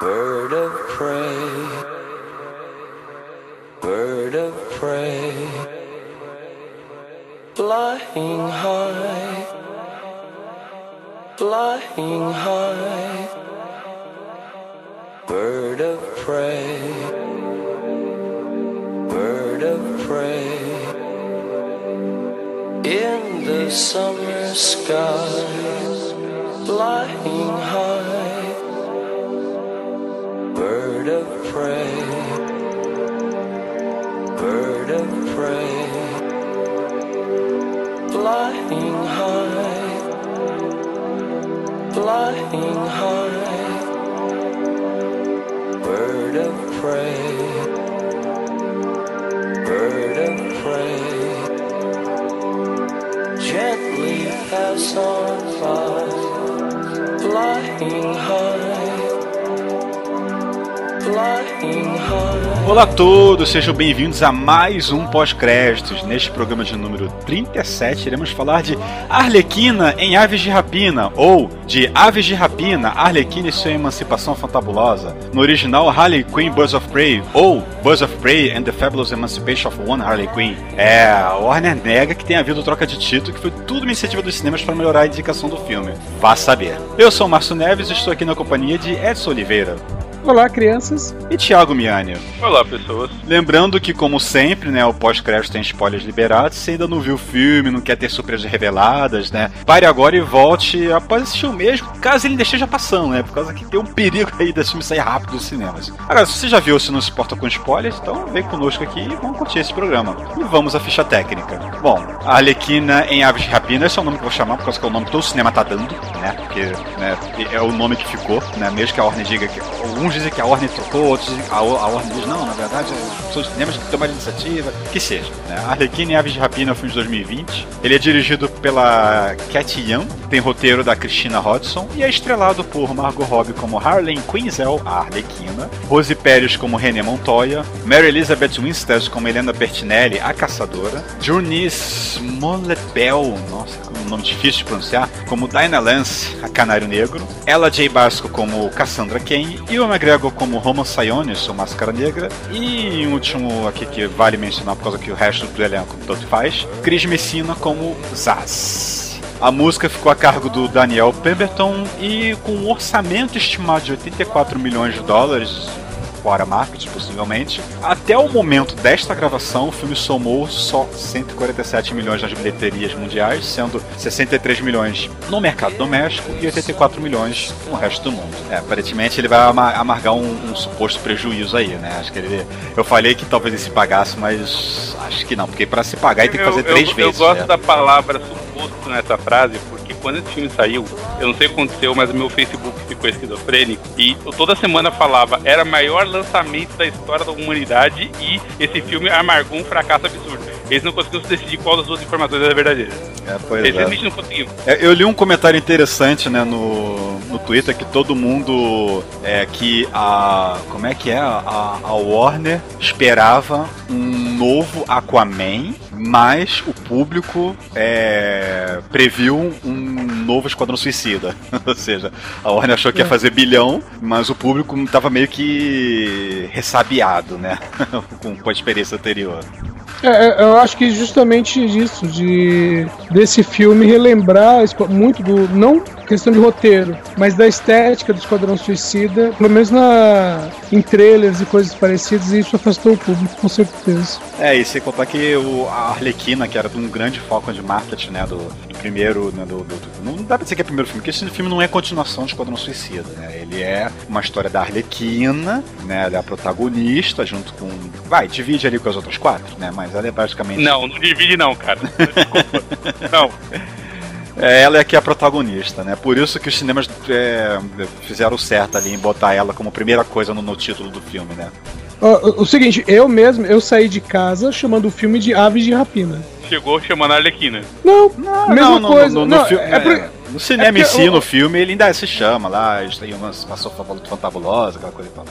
Bird of prey, bird of prey, flying high, flying high, bird of prey, bird of prey, in the summer sky, flying high bird of prey, bird of prey, flying high, flying high, bird of prey, bird of prey, gently pass on by, flying high. Olá a todos, sejam bem-vindos a mais um pós-créditos. Neste programa de número 37, iremos falar de Arlequina em Aves de Rapina, ou de Aves de Rapina, Arlequina e sua emancipação fantabulosa. No original, Harley Quinn Birds of Prey, ou Birds of Prey and the Fabulous Emancipation of One Harley Quinn. É, a Warner nega que tenha havido troca de título, que foi tudo uma iniciativa dos cinemas para melhorar a indicação do filme. Vá saber. Eu sou o Márcio Neves e estou aqui na companhia de Edson Oliveira. Olá, crianças. E Thiago Miani. Olá, pessoas. Lembrando que, como sempre, né, o pós-crédito tem spoilers liberados. Se ainda não viu o filme, não quer ter surpresas reveladas, né? Pare agora e volte após assistir o mesmo, caso ele ainda esteja passando, né? Por causa que tem um perigo aí desse filme sair rápido dos cinemas. Agora, se você já viu ou se não se importa com spoilers, então vem conosco aqui e vamos curtir esse programa. E vamos à ficha técnica. Bom, a Arlequina em Aves de Rapina, esse é o nome que eu vou chamar, por causa que é o nome que todo o cinema tá dando, né? Porque né, é o nome que ficou, né? Mesmo que a Warner diga que. Alguns dizem que a Warner trocou, outros dizem a, a diz, não, na verdade, são os cinemas que tomam iniciativa, que seja. Né? Arlequina e Aves de Rapina é um filme de 2020. Ele é dirigido pela Cat Young, tem roteiro da Christina Hodson e é estrelado por Margot Robbie como Harley Quinzel, a Arlequina, Rose Pérez como René Montoya, Mary Elizabeth Winstead como Helena Bertinelli, a Caçadora, Junice Molebel, nossa, um nome difícil de pronunciar, como Dinah Lance, a Canário Negro, Ella J. Basco como Cassandra Cain e o McGregor como Roman Sionis, o Máscara Negra, e um último aqui que vale mencionar por causa que o resto do elenco tanto faz, Chris Messina como Zaz. A música ficou a cargo do Daniel Pemberton e com um orçamento estimado de 84 milhões de dólares, fora marketing, possivelmente. Até o momento desta gravação, o filme somou só 147 milhões nas bilheterias mundiais, sendo 63 milhões no mercado doméstico e 84 milhões no resto do mundo. É, aparentemente ele vai amargar um, um, suposto prejuízo aí, né? Acho que ele. Eu falei que talvez ele se pagasse, mas acho que não, porque para se pagar ele tem que fazer eu, três eu, vezes. Eu gosto né? da palavra suposto nessa frase, porque quando esse filme saiu, eu não sei o que aconteceu, mas o meu Facebook ficou esquizofrênico e eu toda semana falava era o maior lançamento da história da humanidade e esse filme amargou um fracasso absurdo. Eles não conseguiram decidir qual das duas informações era verdadeira. É, pois Eles é. realmente não conseguiram. É, Eu li um comentário interessante, né, no, no Twitter que todo mundo é que a como é que é a, a Warner esperava um novo Aquaman, mas o público é, previu um novo Esquadrão Suicida. Ou seja, a Warner achou que ia fazer bilhão, mas o público estava meio que ressabiado, né, com, com a experiência anterior. É, eu acho que justamente isso, de desse filme relembrar muito do. Não questão de roteiro, mas da estética do Esquadrão Suicida, pelo menos na, em trailers e coisas parecidas, isso afastou o público, com certeza. É, e sem contar que o, a Arlequina, que era um grande foco de marketing, né, do, do primeiro, né, do, do, do- não dá pra dizer que é o primeiro filme, porque esse filme não é continuação de Esquadrão Suicida, né, ele é uma história da Arlequina, né, ela é a protagonista, junto com, vai, divide ali com as outras quatro, né, mas ela é basicamente... Não, não divide não, cara. Desculpa. não. É, ela é que é a protagonista, né? Por isso que os cinemas é, fizeram certo ali em botar ela como primeira coisa no, no título do filme, né? O, o seguinte, eu mesmo, eu saí de casa chamando o filme de Aves de Rapina. Chegou chamando a Arlequina. Não, Não, mesma no- coisa. No, no, não, filme, é é, no cinema é em si, o- no filme, ele ainda se chama lá, têm uma passou fantabulosa, aquela coisa e tal.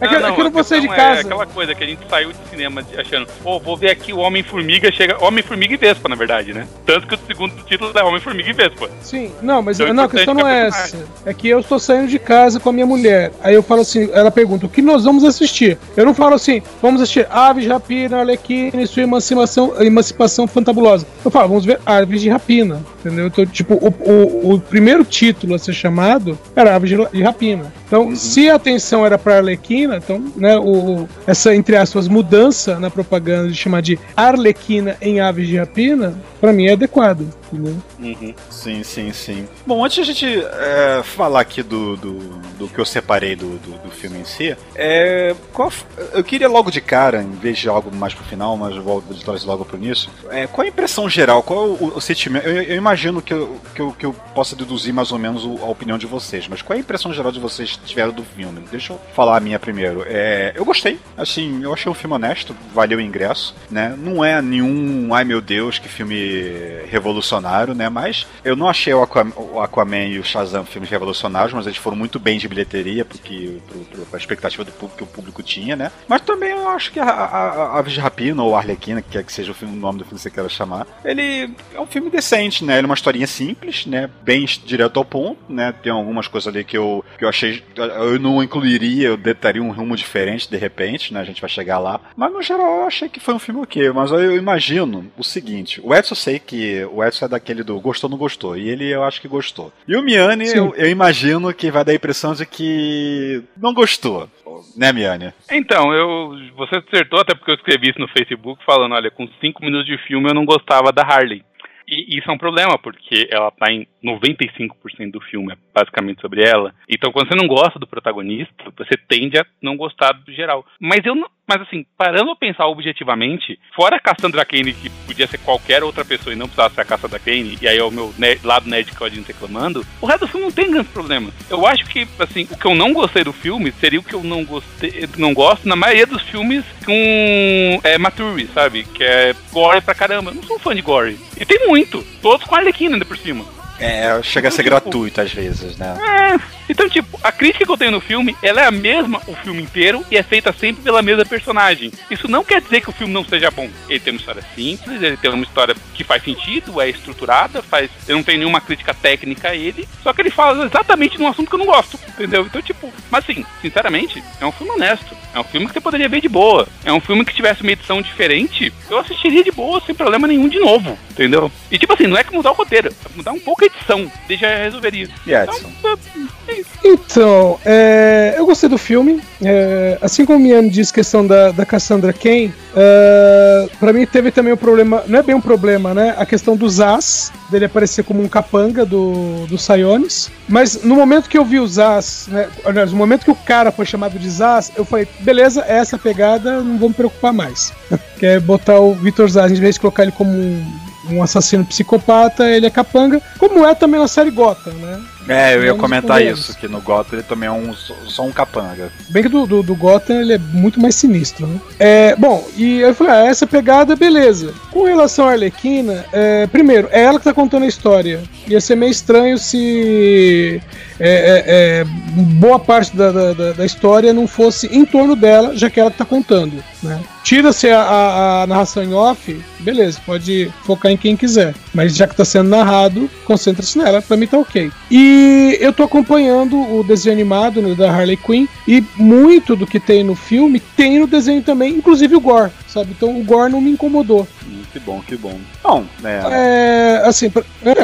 é que, é que eu não vou sair de questão casa. É aquela coisa que a gente saiu de cinema de- achando, pô, vou ver aqui o Homem-Formiga, chega. Homem-Formiga e Vespa, na verdade, né? Tanto que o segundo título é Homem-Formiga e Vespa. Sim, não, mas Então é não, a importante questão não é a essa. É que eu estou saindo de casa com a minha mulher. Aí eu falo assim, ela pergunta, o que nós vamos assistir? Eu não falo assim, vamos assistir Aves de Rapina, Arlequina e sua emancipação, emancipação fantabulosa. Eu falo, vamos ver Aves de Rapina, entendeu? Então, tipo, o, o, o primeiro título a ser chamado era Aves de, Rapina. Então, se a atenção era para Arlequina, então, né, o, essa, entre aspas, mudança na propaganda de chamar de Arlequina em Aves de Rapina, para mim é adequado, entendeu? Uhum. Sim, sim, sim. Bom, antes de a gente é, falar aqui do, do, do que eu separei do, do, do filme em si, é, qual eu queria logo de cara, em vez de algo mais pro final, mas vou de trazer logo pro início, é, qual a impressão geral, qual o, o sentimento? Eu, eu imagino que eu, que, eu, que eu possa deduzir mais ou menos o- a opinião de vocês, mas qual é a impressão geral de vocês tiveram do filme? Deixa eu falar a minha primeiro. É, eu gostei, assim, eu achei um filme honesto, valeu o ingresso, né? Não é nenhum, ai meu Deus, que filme revolucionário, né? Mas eu não achei o Aquaman, o Aquaman e o Shazam filmes revolucionários, mas eles foram muito bem de bilheteria, porque pro, pro, pra expectativa do público que o público tinha, né? Mas também eu acho que a, a, a Aves de Rapina ou Arlequina, que quer que seja o, filme, o nome do filme que você queira chamar, ele é um filme decente, né? Ele é uma historinha simples, né? Bem direto ao ponto, né? Tem algumas coisas ali que eu, que eu achei. Eu não incluiria, eu daria um rumo diferente de repente, né? A gente vai chegar lá. Mas no geral eu achei que foi um filme ok. Mas eu imagino o seguinte: o Edson eu sei que o Edson é daquele do gostou ou não gostou. E ele eu acho que gostou. E o Miane, eu, eu imagino que vai dar a impressão de que não gostou. Né, Miane? Então, eu. Você acertou, até porque eu escrevi isso no Facebook falando, olha, com 5 minutos de filme eu não gostava da Harley. E isso é um problema, porque ela tá em 95% do filme, é basicamente sobre ela. Então, quando você não gosta do protagonista, você tende a não gostar do geral. Mas eu não. Mas assim, parando a pensar objetivamente, fora a Cassandra Kane, que podia ser qualquer outra pessoa e não precisava ser a Cassandra Kane, e aí é o meu lado nerd que reclamando, o resto do filme não tem grandes problemas. Eu acho que, assim, o que eu não gostei do filme seria o que eu não gostei, não gosto na maioria dos filmes com é, Maturi, sabe? Que é gore pra caramba. Eu não sou um fã de gore. E tem muito. Todos com a Arlequina ainda por cima. É, chega a ser gratuito às vezes, né? É, então, tipo, a crítica que eu tenho no filme, ela é a mesma o filme inteiro e é feita sempre pela mesma personagem. Isso não quer dizer que o filme não seja bom. Ele tem uma história simples, ele tem uma história que faz sentido, é estruturada, faz. Eu não tenho nenhuma crítica técnica a ele, só que ele fala exatamente num assunto que eu não gosto, entendeu? Então, tipo, mas assim, sinceramente, é um filme honesto. É um filme que você poderia ver de boa. É um filme que tivesse uma edição diferente, eu assistiria de boa, sem problema nenhum de novo, entendeu? E tipo assim, não é que mudar o roteiro, é mudar um pouco a edição, já resolveria. E Edson? Então, é isso. Então, é, eu gostei do filme. É, assim como o Miane disse questão da, da Cassandra Cain, é, pra mim teve também o problema, não é bem um problema, né? A questão do Zaz, dele aparecer como um capanga do, do Sionis. Mas no momento que eu vi o Zaz, né, aliás, no momento que o cara foi chamado de Zaz, eu falei, beleza, é essa pegada, não vou me preocupar mais. que é botar o Vitor Zaz, em vez de colocar ele como um, um assassino psicopata, ele é capanga, como é também na série Gotham, né? É, eu ia comentar com isso, que no Gotham ele também é um, só um capanga. Bem que do, do, do Gotham ele é muito mais sinistro, né? É, bom, e eu falei, ah, essa pegada, beleza. Com relação à Arlequina, é, primeiro, é ela que tá contando a história. Ia ser meio estranho se é, é, é, boa parte da, da, da- da história não fosse em torno dela, já que ela que tá contando, né? Tira-se a, a- a narração em off, beleza, pode focar em quem quiser. Mas já que tá sendo narrado, concentra-se nela, pra mim tá ok. E eu tô acompanhando o desenho animado né, da Harley Quinn. E muito do que tem no filme tem no desenho também, inclusive o gore, sabe? Então o gore não me incomodou. Que bom, que bom. Bom, é, É, assim, pra, é,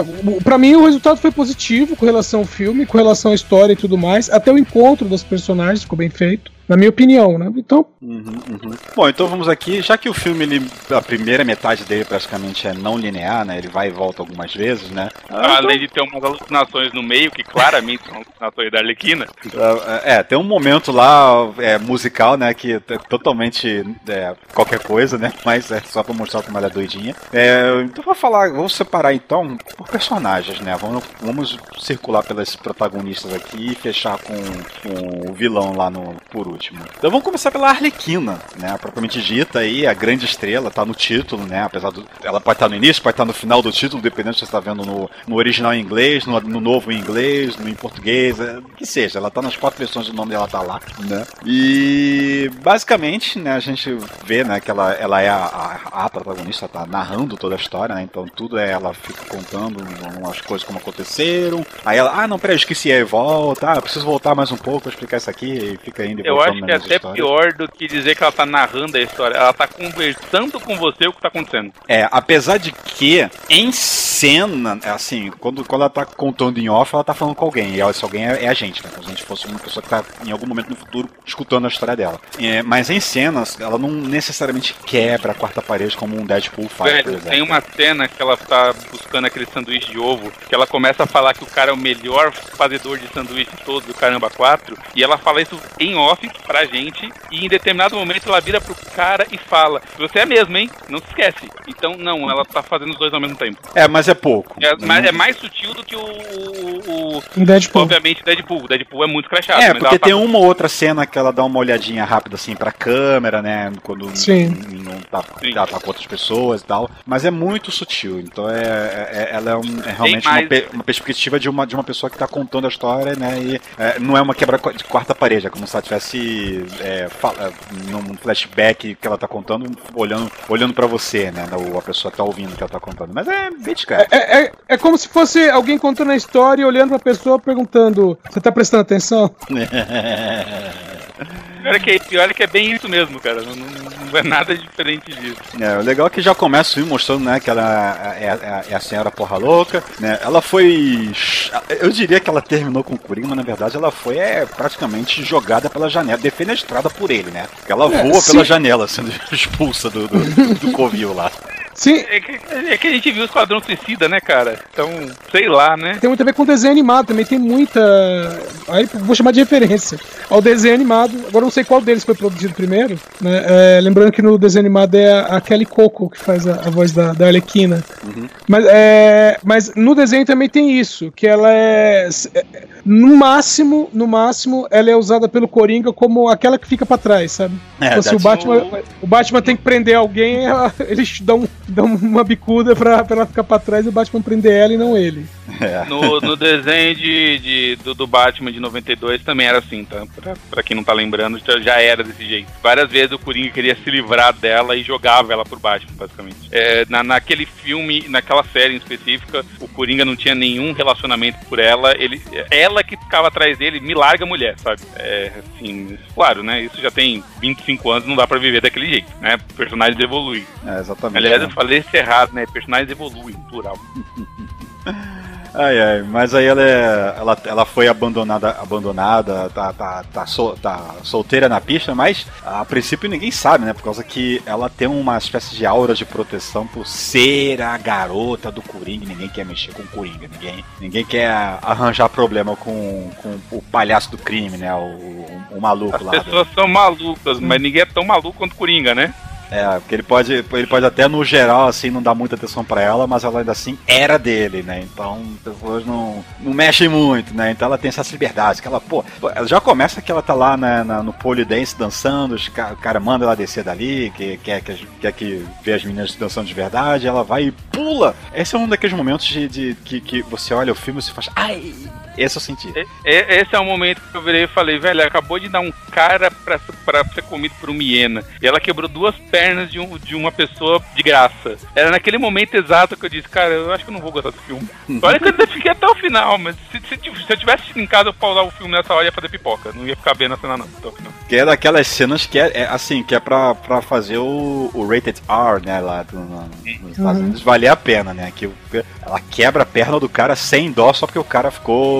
pra mim o resultado foi positivo com relação ao filme, com relação à história e tudo mais. Até o encontro das personagens ficou bem feito, na minha opinião, né? Então, Uhum, uhum. Bom, então vamos aqui, já que o filme, ele, a primeira metade dele praticamente é não linear, né? Ele vai e volta algumas vezes, né? Ah, Além de ter umas alucinações no meio, que claramente são alucinações da Arlequina. É, é, tem um momento lá é, musical, né, que é totalmente é, qualquer coisa, né, mas é só pra mostrar como ela é doidinha. É, então vou falar, vamos separar então por personagens, né, vamos, vamos circular pelas protagonistas aqui e fechar com, com o vilão lá no, por último. Então vamos começar pela Arlequina, né, propriamente dita aí, a grande estrela, tá no título, né, apesar do, ela pode estar no início, pode estar no final do título, dependendo se você está vendo no, no original em inglês, no, no novo em inglês, no em português, é, que seja, ela tá nas quatro versões do nome dela tá lá, né? E basicamente, né, a gente vê, né, que ela, ela é a, a, a protagonista, tá narrando toda a história, né? Então tudo é ela fica contando as coisas como aconteceram. Aí ela, ah, não, peraí, esqueci, aí volta, ah, preciso voltar mais um pouco pra explicar isso aqui, e fica indo e voltando acho que é até histórias. pior do que dizer que ela tá narrando a história. Ela tá conversando com você o que tá acontecendo. É, apesar de que em cena, assim, quando, quando ela tá contando em off, ela tá falando com alguém. E esse alguém é, é a gente, né? Como se a gente fosse uma pessoa que tá em algum momento no futuro escutando a história dela. É, mas em cenas, ela não necessariamente quebra a quarta parede como um Deadpool faz, por Velho, exemplo. tem uma cena que ela tá buscando aquele sanduíche de ovo, que ela começa a falar que o cara é o melhor fazedor de sanduíche de todos, do Caramba 4, e ela fala isso em off pra gente, e em determinado momento ela vira pro cara e fala, você é mesmo, hein? Não se esquece. Então, não, ela tá fazendo os dois ao mesmo tempo. É, mas é pouco. É, mas é mais sutil do que o, o, o- em Deadpool. obviamente, Deadpool. Deadpool é muito crachado. É, mas porque tá- tem uma ou outra cena que ela dá uma olhadinha rápida assim pra câmera, né? Quando Sim. não tá, Sim. tá com outras pessoas e tal. Mas é muito sutil. Então é, é- ela é, um- é realmente mais- uma, pe- uma perspectiva de uma, de uma pessoa que tá contando a história, né? E é, não é uma quebra de quarta parede, é como se ela tivesse é, fala- num flashback que ela tá contando, olhando, olhando pra você, né? Ou a pessoa tá ouvindo o que ela tá contando. Mas é bem discreto. É, é, é como se fosse alguém contando a história e olhando pra pessoa perguntando: Você tá prestando atenção? Pior é, que, pior é que é bem isso mesmo, cara. Não, não- não é nada diferente disso. É, o legal é que já começa o filme mostrando, né, que ela é, é- é a senhora porra louca, né? Ela foi. Eu diria que ela terminou com o Coringa, mas na verdade ela foi é, praticamente jogada pela janela, defenestrada por ele, né? Porque ela É, voa sim. pela janela, sendo expulsa do, do, do covil lá. Sim, É que, é que a gente viu o Esquadrão Suicida, né, cara? Então, sei lá, né? tem muito a ver com desenho animado, também tem muita. Aí vou chamar de referência ao desenho animado. Agora não sei qual deles foi produzido primeiro. Né? É, lembrando que no desenho animado é a, Kelly Coco que faz a, a voz da, da Arlequina. Mas, é, mas no desenho também tem isso, que ela é. No máximo, no máximo, ela é usada pelo Coringa como aquela que fica pra trás, sabe? É, então, se o that's- Batman, o Batman tem que prender alguém, eles dão, dão uma bicuda pra, pra ela ficar pra trás e o Batman prender ela e não ele. É. No, no desenho de, de- do, do Batman de 92 também era assim, tá? Pra, pra quem não tá lembrando, já, era desse jeito. Várias vezes o Coringa queria se livrar dela e jogava ela pro Batman, basicamente. É, na, naquele filme, naquela série em específica, o Coringa não tinha nenhum relacionamento por ela. Ele, ela que ficava atrás dele, me larga a mulher, sabe? É, assim, claro, né? Isso já tem 25 anos, não dá pra viver daquele jeito, né? Personagens evoluem. É, exatamente. Aliás, né? eu falei isso errado, né? Personagens evoluem, plural. Ai, ai, mas aí ela, é, ela, ela foi abandonada, abandonada, tá, tá, tá, sol- tá solteira na pista, mas a princípio ninguém sabe, né? Por causa que ela tem uma espécie de aura de proteção por ser a garota do Coringa. Ninguém quer mexer com o Coringa, ninguém, ninguém quer arranjar problema com, com o palhaço do crime, né? O, o, o maluco As lá. do- pessoas são malucas, mas ninguém é tão maluco quanto Coringa, né? É, porque ele pode, ele pode até no geral assim não dar muita atenção pra ela, mas ela ainda assim era dele, né? Então as pessoas não, não mexem muito, né? Então ela tem essas liberdades, que ela, pô, ela já começa que ela tá lá na, na- no pole dance dançando, os ca- o cara manda ela descer dali, que quer que, quer que vê as meninas dançando de verdade, ela vai e pula. Esse é um daqueles momentos de, de- que, que você olha o filme e você faz, ai, Esse eu senti. E- e- Esse é o momento que eu virei e falei, velho, acabou de dar um cara pra, pra ser comido por uma hiena. E ela quebrou duas pernas de, um- de uma pessoa de graça. Era naquele momento exato que eu disse, cara, eu acho que eu não vou gostar desse filme. Olha que eu ainda fiquei até o final, mas se, se, se eu tivesse em casa, eu pausar o filme nessa hora ia fazer pipoca. Não ia ficar vendo a cena não, até o final. Que é daquelas cenas que é, é, assim, que é pra, pra fazer o, o rated R, né, lá do, no- nos Estados Unidos, valer a pena, né? Que ela quebra a perna do cara sem dó só porque o cara ficou,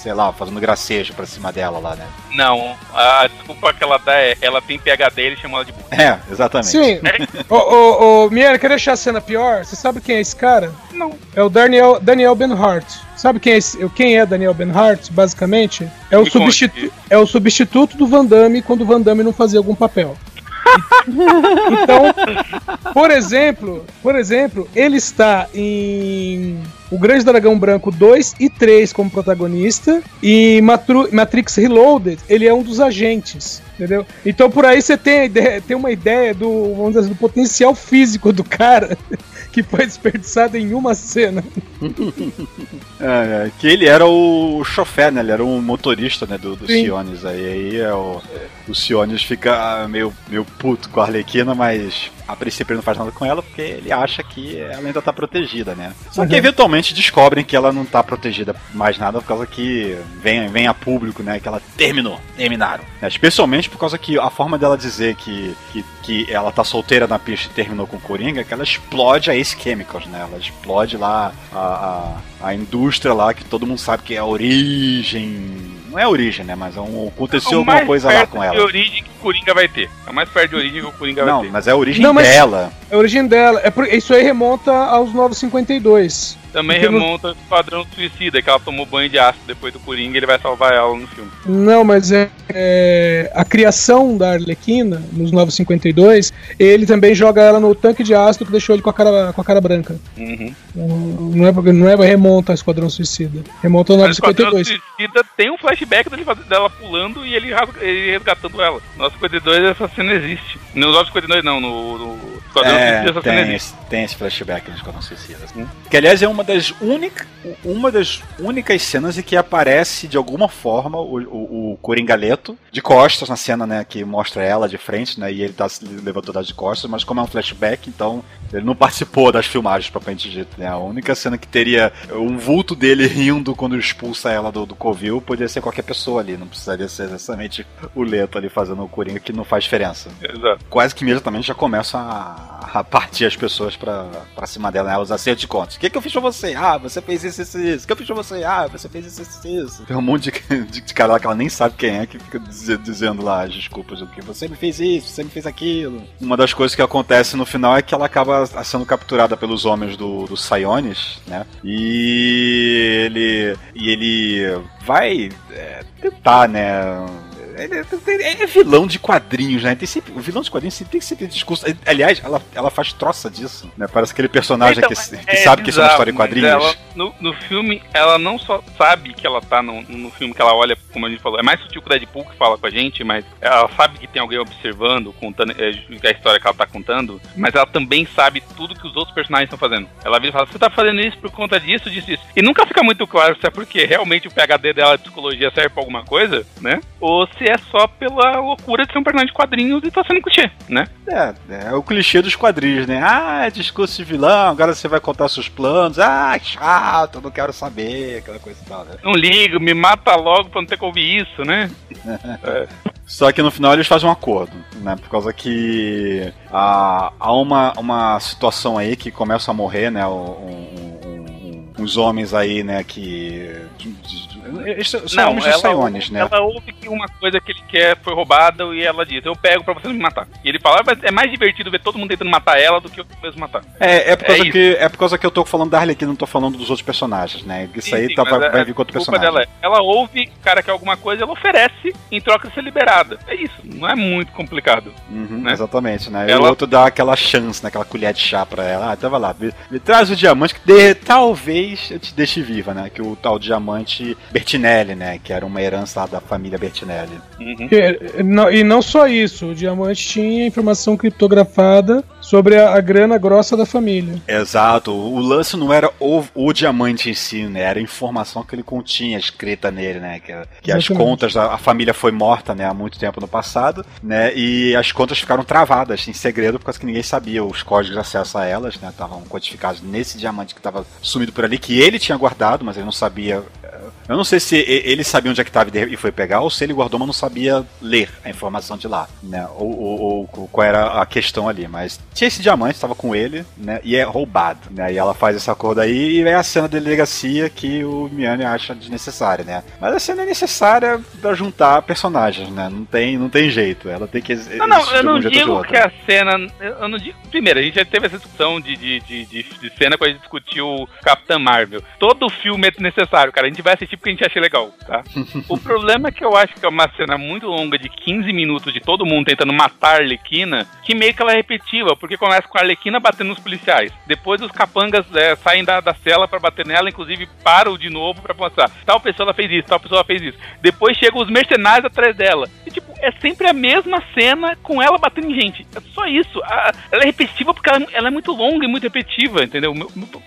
sei lá, fazendo gracejo pra cima dela lá, né? Não, a desculpa que ela dá é, ela tem PHD e ele chama ela de burro. É, exatamente. Sim. Ô, ô, ô, Miera, quer deixar a cena pior? Você sabe quem é esse cara? Não. É o Daniel, Daniel Benhart. Sabe quem é, esse, quem é Daniel Benhart, basicamente? É o, substitu é o substituto do Van Damme quando o Van Damme não fazia algum papel. então, por exemplo, por exemplo, ele está em O Grande Dragão Branco 2 e 3 como protagonista e Matru- Matrix Reloaded, ele é um dos agentes, entendeu? Então por aí você tem, ideia, tem uma ideia do, vamos dizer, assim, do potencial físico do cara que foi desperdiçado em uma cena. É, é, que ele era o chofer, né? Ele era o motorista, né, do, do Sim. Sionis. Aí, aí é o, o Sionis fica meio, meio puto com a Arlequina, mas a princípio ele não faz nada com ela porque ele acha que ela ainda tá protegida, né? Só que Uhum. eventualmente descobrem que ela não tá protegida mais nada por causa que vem, vem a público, né? Que ela terminou, terminaram. né? Especialmente por causa que a forma dela dizer que, que, que ela tá solteira na pista e terminou com o Coringa é que ela explode a Ace Chemicals, né? Ela explode lá a, a, a indústria lá que todo mundo sabe que é a origem. Não é a origem, né? Mas é um, aconteceu O alguma coisa lá perto com de ela. origem que o Coringa vai ter. É o mais perto de origem que o Coringa vai Não, ter. mas é a origem Não, mas- dela. É a origem dela. É por- isso aí remonta aos 952. Também Porque no- remonta ao Esquadrão Suicida, que ela tomou banho de ácido depois do Coringa e ele vai salvar ela no filme. Não, mas é, é, a criação da Arlequina nos 952, ele também joga ela no tanque de ácido que deixou ele com a cara, com a cara branca. Uhum. Não é, não é remonta ao Esquadrão Suicida. Remonta ao Mas o Esquadrão 952. Suicida tem um flashback dele dela pulando e ele, ele resgatando ela. No 952 essa cena existe. No 952 não, no, no Esquadrão É, Suicida essa cena tem, existe. esse, tem esse flashback no Esquadrão Suicida. assim. Que aliás é uma das únicas uma das únicas cenas em que aparece de alguma forma o, o, o Coringaleto de costas na cena, né? Que mostra ela de frente, né? E ele tá se levantando de costas, mas como é um flashback, então ele não participou das filmagens, propriamente dito, né? A única cena que teria um vulto dele rindo quando expulsa ela do, do Covil poderia ser qualquer pessoa ali, não precisaria ser necessariamente o Leto ali fazendo o Coringa, que não faz diferença Exato. quase que imediatamente já começam a, a partir as pessoas pra, pra cima dela, né? Os acertos de contas. O que, que eu fiz pra você? Ah, você fez isso, isso, isso. Fiz pra você? Ah, você fez isso, isso, isso. Tem um monte de, de, de cara lá que ela nem sabe quem é que fica dize- dizendo lá as desculpas do que você me fez isso, você me fez aquilo. Uma das coisas que acontece no final é que ela acaba sendo capturada pelos homens do, do né? E ele. E ele vai é, tentar, né? Ele é- é vilão de quadrinhos, né? Tem sempre, o vilão de quadrinhos sempre tem que sempre discurso. Aliás, ela, ela faz troça disso, né? Parece aquele personagem Então, que, que é sabe que isso é uma história mas quadrinhos. ela- no, no filme, ela não só sabe que ela tá no, no filme, que ela olha, como a gente falou, é mais sutil que o Deadpool que fala com a gente, mas ela sabe que tem alguém observando, contando é, a história que ela tá contando, mas ela também sabe tudo que os outros personagens estão fazendo. Ela vira e fala, você tá fazendo isso por conta disso, disso, disso. E nunca fica muito claro se é porque realmente o PHD dela de psicologia serve pra alguma coisa, né? Ou se é só pela loucura de ser um personagem de quadrinhos e tá sendo clichê, né? É, é o clichê dos quadrinhos, né? Ah, é discurso de vilão, agora você vai contar seus planos. Ah, chato, eu não quero saber, aquela coisa e tal, né? Não ligo, me mata logo pra não ter que ouvir isso, né? Só que no final eles fazem um acordo, né? Por causa que há, há uma, uma situação aí que começa a morrer, né? Um, um- um- uns homens aí, né? Que. de- de- são homens de Siones, né? ela ouve que uma coisa que ele quer foi roubada e ela diz, eu pego pra você não me matar. E ele fala, "Ah, mas é mais divertido ver todo mundo tentando matar ela do que eu mesmo matar. É, é por causa É isso. que é por causa que eu tô falando da Harley Quinn, não tô falando dos outros personagens, né? Isso aí Sim, tá, mas vai, vai vir com outro personagem. dela é, ela ouve, o cara quer alguma coisa, ela oferece em troca de ser liberada. É isso, não é muito complicado. Uhum, né? Exatamente, né? E Ela- o outro dá aquela chance, né? Aquela colher de chá pra ela. Ah, então vai lá, me, me traz o diamante que de- talvez eu te deixe viva, né? Que o tal diamante Bertinelli, né? Que era uma herança lá da família Bertinelli. Uhum. Que- não- E não só isso, o diamante tinha informação criptografada sobre a, a grana grossa da família. Exato. O lance não era o, o diamante em si, né? Era a informação que ele continha escrita nele, né? Que, que as contas da a família foi morta, né? Há muito tempo no passado, né? E as contas ficaram travadas em segredo por causa que ninguém sabia os códigos de acesso a elas, né? Estavam codificados nesse diamante que estava sumido por ali, que ele tinha guardado, mas ele não sabia. Eu não sei se ele sabia onde é que estava e foi pegar, ou se ele guardou, mas não sabia ler a informação de lá, né? Ou, ou- ou qual era a questão ali, mas tinha esse diamante, estava com ele, né? E é roubado, né? E ela faz esse acordo aí e é a cena da delegacia que o Miane acha desnecessária, né? Mas a cena é necessária pra juntar personagens, né? Não tem, não tem jeito, ela tem que Não, não, eu não um digo que a cena. Eu não digo. Primeiro, a gente já teve essa discussão de, de, de, de, de cena quando a gente discutiu Capitã Marvel. Todo filme é necessário, cara. A gente vai assistir porque a gente acha legal, tá? o problema é que eu acho que é uma cena muito longa de 15 minutos de todo mundo tentando matar a Arlequina, que meio que ela é repetitiva, porque começa com a Arlequina batendo nos policiais. Depois os capangas é, saem da, da cela pra bater nela, inclusive param de novo pra mostrar. Tal pessoa fez isso, tal pessoa fez isso. Depois chegam os mercenários atrás dela. E tipo, é sempre a mesma cena com ela batendo em gente. É só isso. A- ela é repetitiva porque ela, ela é muito longa e muito repetitiva, entendeu?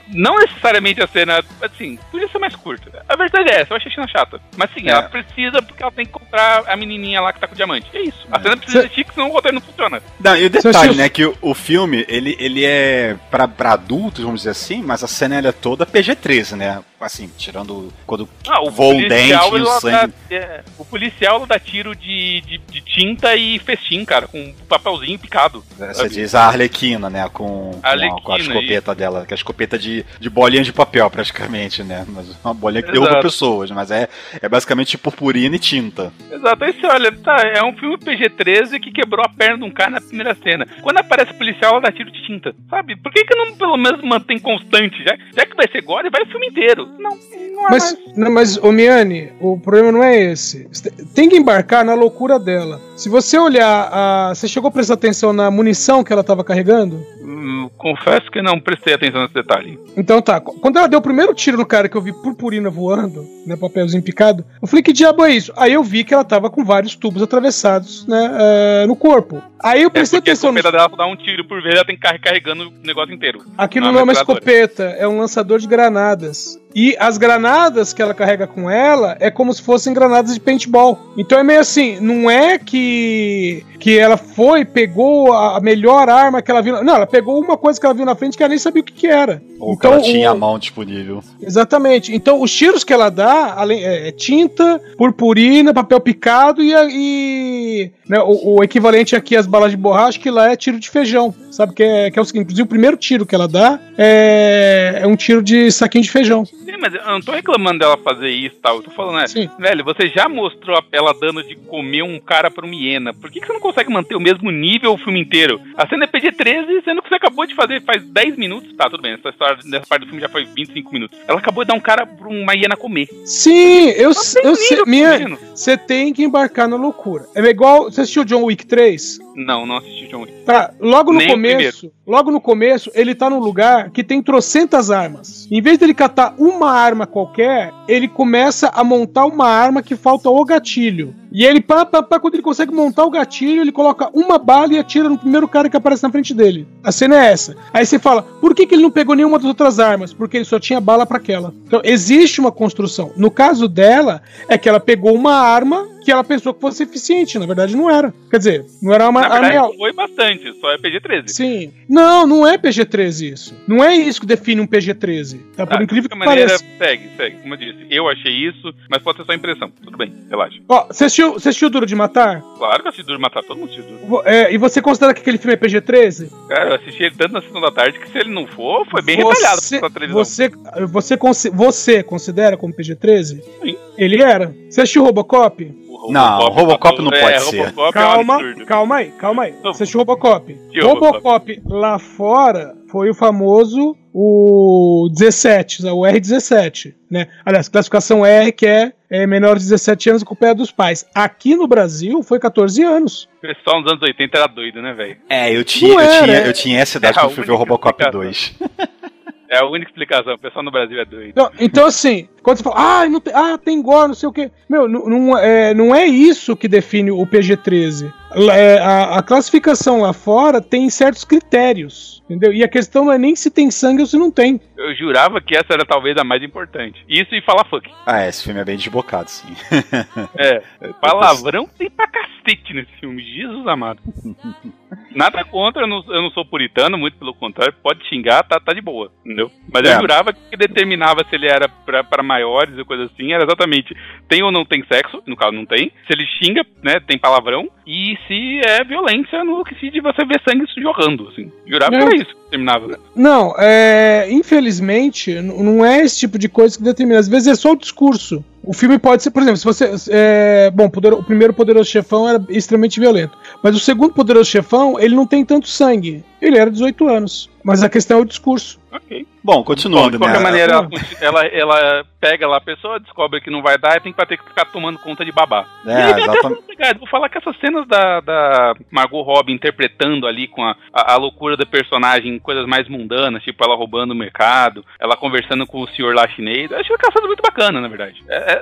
Não necessariamente a cena, assim, podia ser mais curta. A verdade é essa, eu achei a cena chata. Mas sim, É. ela precisa porque ela tem que encontrar a menininha lá que tá com o diamante. É isso. A É. cena precisa Cê- existir, senão o roteiro não funciona. Não, e o detalhe, né, que o, o filme, ele, ele é pra, pra adultos, vamos dizer assim, mas a cena ela é toda PG-13, né? Assim, tirando quando Ah, o voa o dente e o sangue. dá, é, o policial dá tiro de, de, de tinta e festim, cara, com papelzinho picado. Você sabe? diz a Arlequina, né? Com, com, a, Arlequina, com a escopeta dela, que é a escopeta de, de bolinha de papel, praticamente, né? Mas uma bolinha que Exato. derruba pessoas, mas é, é basicamente purpurina e tinta. Exato, aí você olha, tá, é um filme PG-13 que quebrou a perna de um cara na primeira cena. Quando aparece o policial, ela dá tiro de tinta, sabe? Por que que não pelo menos mantém constante? Já, já que vai ser gore, vai o filme inteiro. Não, não é Mas, mais. não, mas, ô Miane, o problema não é esse. Você Tem que embarcar na loucura dela. Se você olhar, a, você chegou a prestar atenção na munição que ela tava carregando? Hum, confesso que não prestei atenção nesse detalhe. Então tá, qu- quando ela deu o primeiro tiro no cara que eu vi purpurina voando, né, papelzinho picado, eu falei, que diabo é isso? Aí eu vi que ela tava com vários tubos atravessados, né, eh, no corpo. Aí eu É prestei a atenção no... escopeta dela dá um tiro por vez, ela tem que carregar carregando o negócio inteiro. Aquilo Não, é uma escopeta, é um lançador de granadas. E as granadas que ela carrega com ela é como se fossem granadas de paintball. Então é meio assim, não é que que ela foi, pegou a melhor arma que ela viu. Não, ela pegou uma coisa que ela viu na frente que ela nem sabia o que, que era. Ou então, que ela tinha o- a mão disponível. Exatamente. Então, os tiros que ela dá, além, é, é tinta, purpurina, papel picado e, e né, o, o equivalente aqui às balas de borracha, que lá é tiro de feijão. Sabe? Que é, que é o seguinte: inclusive, o primeiro tiro que ela dá é, é um tiro de saquinho de feijão. Sim, mas eu não tô reclamando dela fazer isso e tal. Eu tô falando, né? Velho, você já mostrou ela dando de comer um cara pra uma hiena. Por que, que você não consegue manter o mesmo nível o filme inteiro? A cena é PG-13, sendo que você acabou de fazer faz 10 minutos. Tá, tudo bem. Essa história dessa parte do filme já foi 25 minutos. Ela acabou de dar um cara pra uma hiena comer. Sim, eu, sei. Minha, você tem que embarcar na loucura. É igual. Você assistiu John Wick 3? Não, não assisti John Wick. Tá, logo no Nem começo, logo no começo, ele tá num lugar que tem trocentas armas. Em vez dele catar uma arma qualquer, ele começa a montar uma arma que falta o gatilho. E ele, pá, pá, pá, quando ele consegue montar o gatilho, ele coloca uma bala e atira no primeiro cara que aparece na frente dele. A cena é essa. Aí você fala, por que, que ele não pegou nenhuma das outras armas? Porque ele só tinha bala pra aquela. Então, existe uma construção. No caso dela, é que ela pegou uma arma que ela pensou que fosse eficiente. Na verdade, não era. Quer dizer, não era uma Na arma verdade, real. foi bastante, só é PG-13. Sim. Não, não é PG-13 isso. Não é isso que define um PG-13. Tá? Por Tá, incrível que maneira, pareça. segue, segue. Como eu disse, eu achei isso, mas pode ser só impressão. Tudo bem, relaxa. Ó, você assistiu, você assistiu Duro de Matar? Claro que eu assisti Duro de Matar, todo mundo assistiu Duro. É, e você considera que aquele filme é PG-13? Cara, eu assisti ele tanto na sessão da tarde que se ele não for, foi bem retalhado Você, pra televisão. você, você, você considera como PG-13? Sim. Ele era. Você assistiu Robocop? O Não, Robocop não é, pode ser. Robocop é um calma, absurdo. calma aí, calma aí. Você assistiu Robocop? Que Robocop? Robocop lá fora foi o famoso o 17, o R17, né? Aliás, classificação R, que é, é menor de 17 anos com o pé dos pais. Aqui no Brasil foi 14 anos. O pessoal nos anos 80 era doido, né, velho? É, eu tinha, eu, era, tinha, é. eu tinha essa idade É quando fui ver o Robocop explicação. 2. É a única explicação. O pessoal no Brasil é doido. Não, então, assim, quando você fala, ah, não tem, ah, tem gore, não sei o quê. Meu, não, não, é, não é isso que define o PG-13. É, a, a classificação lá fora tem certos critérios, entendeu? E a questão não é nem se tem sangue ou se não tem. Eu jurava que essa era talvez a mais importante. Isso e falar fuck. Ah, esse filme é bem desbocado, sim. É, palavrão tem pra cacete nesse filme, Jesus amado. Nada contra, eu não, eu não sou puritano, muito pelo contrário, pode xingar, tá, tá de boa, entendeu? Mas É. eu jurava que determinava se ele era pra, pra maiores e coisa assim, era exatamente tem ou não tem sexo, no caso não tem, se ele xinga, né, tem palavrão, e se é violência no que se de você ver sangue jorrando, assim. Jurava que era isso que determinava. Não, é, infelizmente, não é esse tipo de coisa que determina. Às vezes é só o discurso. O filme pode ser, por exemplo, se você. É, bom, Poder- o primeiro Poderoso Chefão era extremamente violento. Mas o segundo Poderoso Chefão, ele não tem tanto sangue. Ele era 18 anos. Mas a questão é o discurso. Ok. Bom, Bom, continuando, de qualquer né? maneira, ela, ela, ela pega lá a pessoa, descobre que não vai dar e tem que ter que ficar tomando conta de babá. É, e aí exatamente. Vou falar que essas cenas da, da Margot Robbie interpretando ali com a, a, a loucura da personagem, coisas mais mundanas, tipo ela roubando o mercado, ela conversando com o senhor lá chinês, eu achei a caçada muito bacana, na verdade. É, é,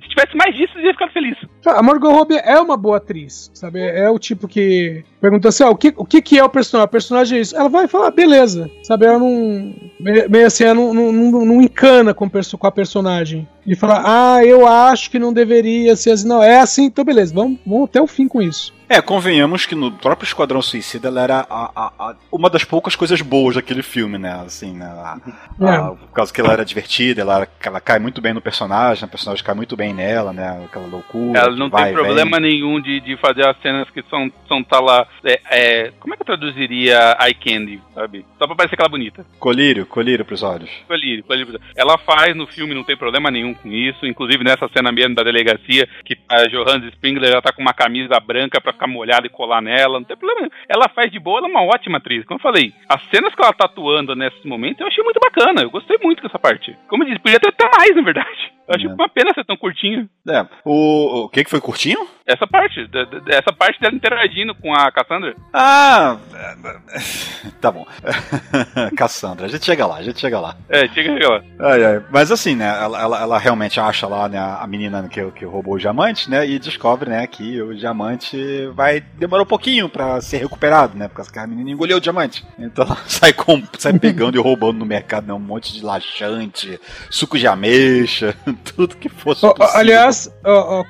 se tivesse mais disso, eu ia ficar feliz. A Margot Robbie é uma boa atriz, sabe? É o tipo que pergunta assim, ah, o que, o que que é o personagem? O personagem é isso. Ela vai falar, beleza, sabe? Ela não, meio assim, ela não, não, não, não encana com, com a personagem. E fala, ah, eu acho que não deveria ser assim. Não, é assim, então beleza, vamos, vamos até o fim com isso. É, convenhamos que no próprio Esquadrão Suicida ela era a- a- a- uma das poucas coisas boas daquele filme, né? Assim, né? A- a- por causa que ela era divertida, ela, ela cai muito bem no personagem, o personagem cai muito bem nela, né? Aquela loucura. Ela que não vai tem problema vem. nenhum de, de fazer as cenas que são, são tá lá. É, é, como é que eu traduziria eye candy, sabe? Só pra parecer aquela bonita. Colírio, colírio pros olhos. Colírio, colírio. Ela faz no filme, não tem problema nenhum com isso. Inclusive nessa cena mesmo da delegacia, que a Johannes Spengler ela tá com uma camisa branca pra ficar molhada e colar nela. Não tem problema nenhum. Ela faz de boa, ela é uma ótima atriz. Como eu falei, as cenas que ela tá atuando nesses momentos eu achei muito bacana. Eu gostei muito dessa parte. Como eu disse, podia ter até mais, na verdade. Eu achei É. uma pena ser tão curtinho. É, o, o que que foi curtinho? Essa parte, da- da- essa parte dela interagindo com a Cassandra. Ah, tá bom. Cassandra, a gente chega lá, a gente chega lá. É, chega chega lá. Ai, ai. Mas assim, né, ela, ela, ela realmente acha lá né, a menina que, que roubou o diamante, né, e descobre, né, que o diamante vai demorar um pouquinho pra ser recuperado, né, porque a menina engoliu o diamante. Então ela sai, com, sai pegando e roubando no mercado, né, um monte de laxante, suco de ameixa, tudo que fosse possível. aliás,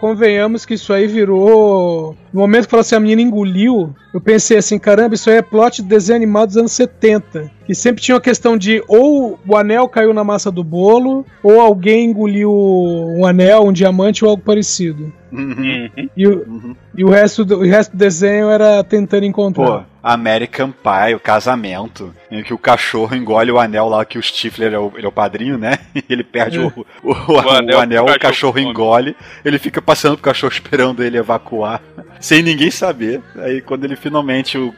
convenhamos que isso aí virou. No momento que falou assim, a menina engoliu, eu pensei assim, caramba, isso aí é plot de desenho animado dos anos 70. Que sempre tinha uma questão de ou o anel caiu na massa do bolo, ou alguém engoliu um anel, um diamante ou algo parecido. Uhum. E o, uhum. e o, resto, do, o resto do desenho era tentando encontrar. Pô, American Pie, o casamento, em que o cachorro engole o anel lá, que o Stifler é o, ele é o padrinho, né? E ele perde o, o, o anel, anel o, cachorro engole, ele fica passando pro cachorro esperando ele evacuar, sem ninguém saber. Aí quando ele finalmente o,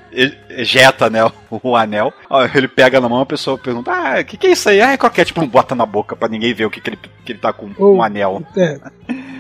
ejeta né, o, o anel, ele pega na mão, a pessoa pergunta, ah, o que, que é isso aí? Ah, é croquete, tipo, bota na boca pra ninguém ver o que, que, ele, que ele tá com Oh. um anel. É,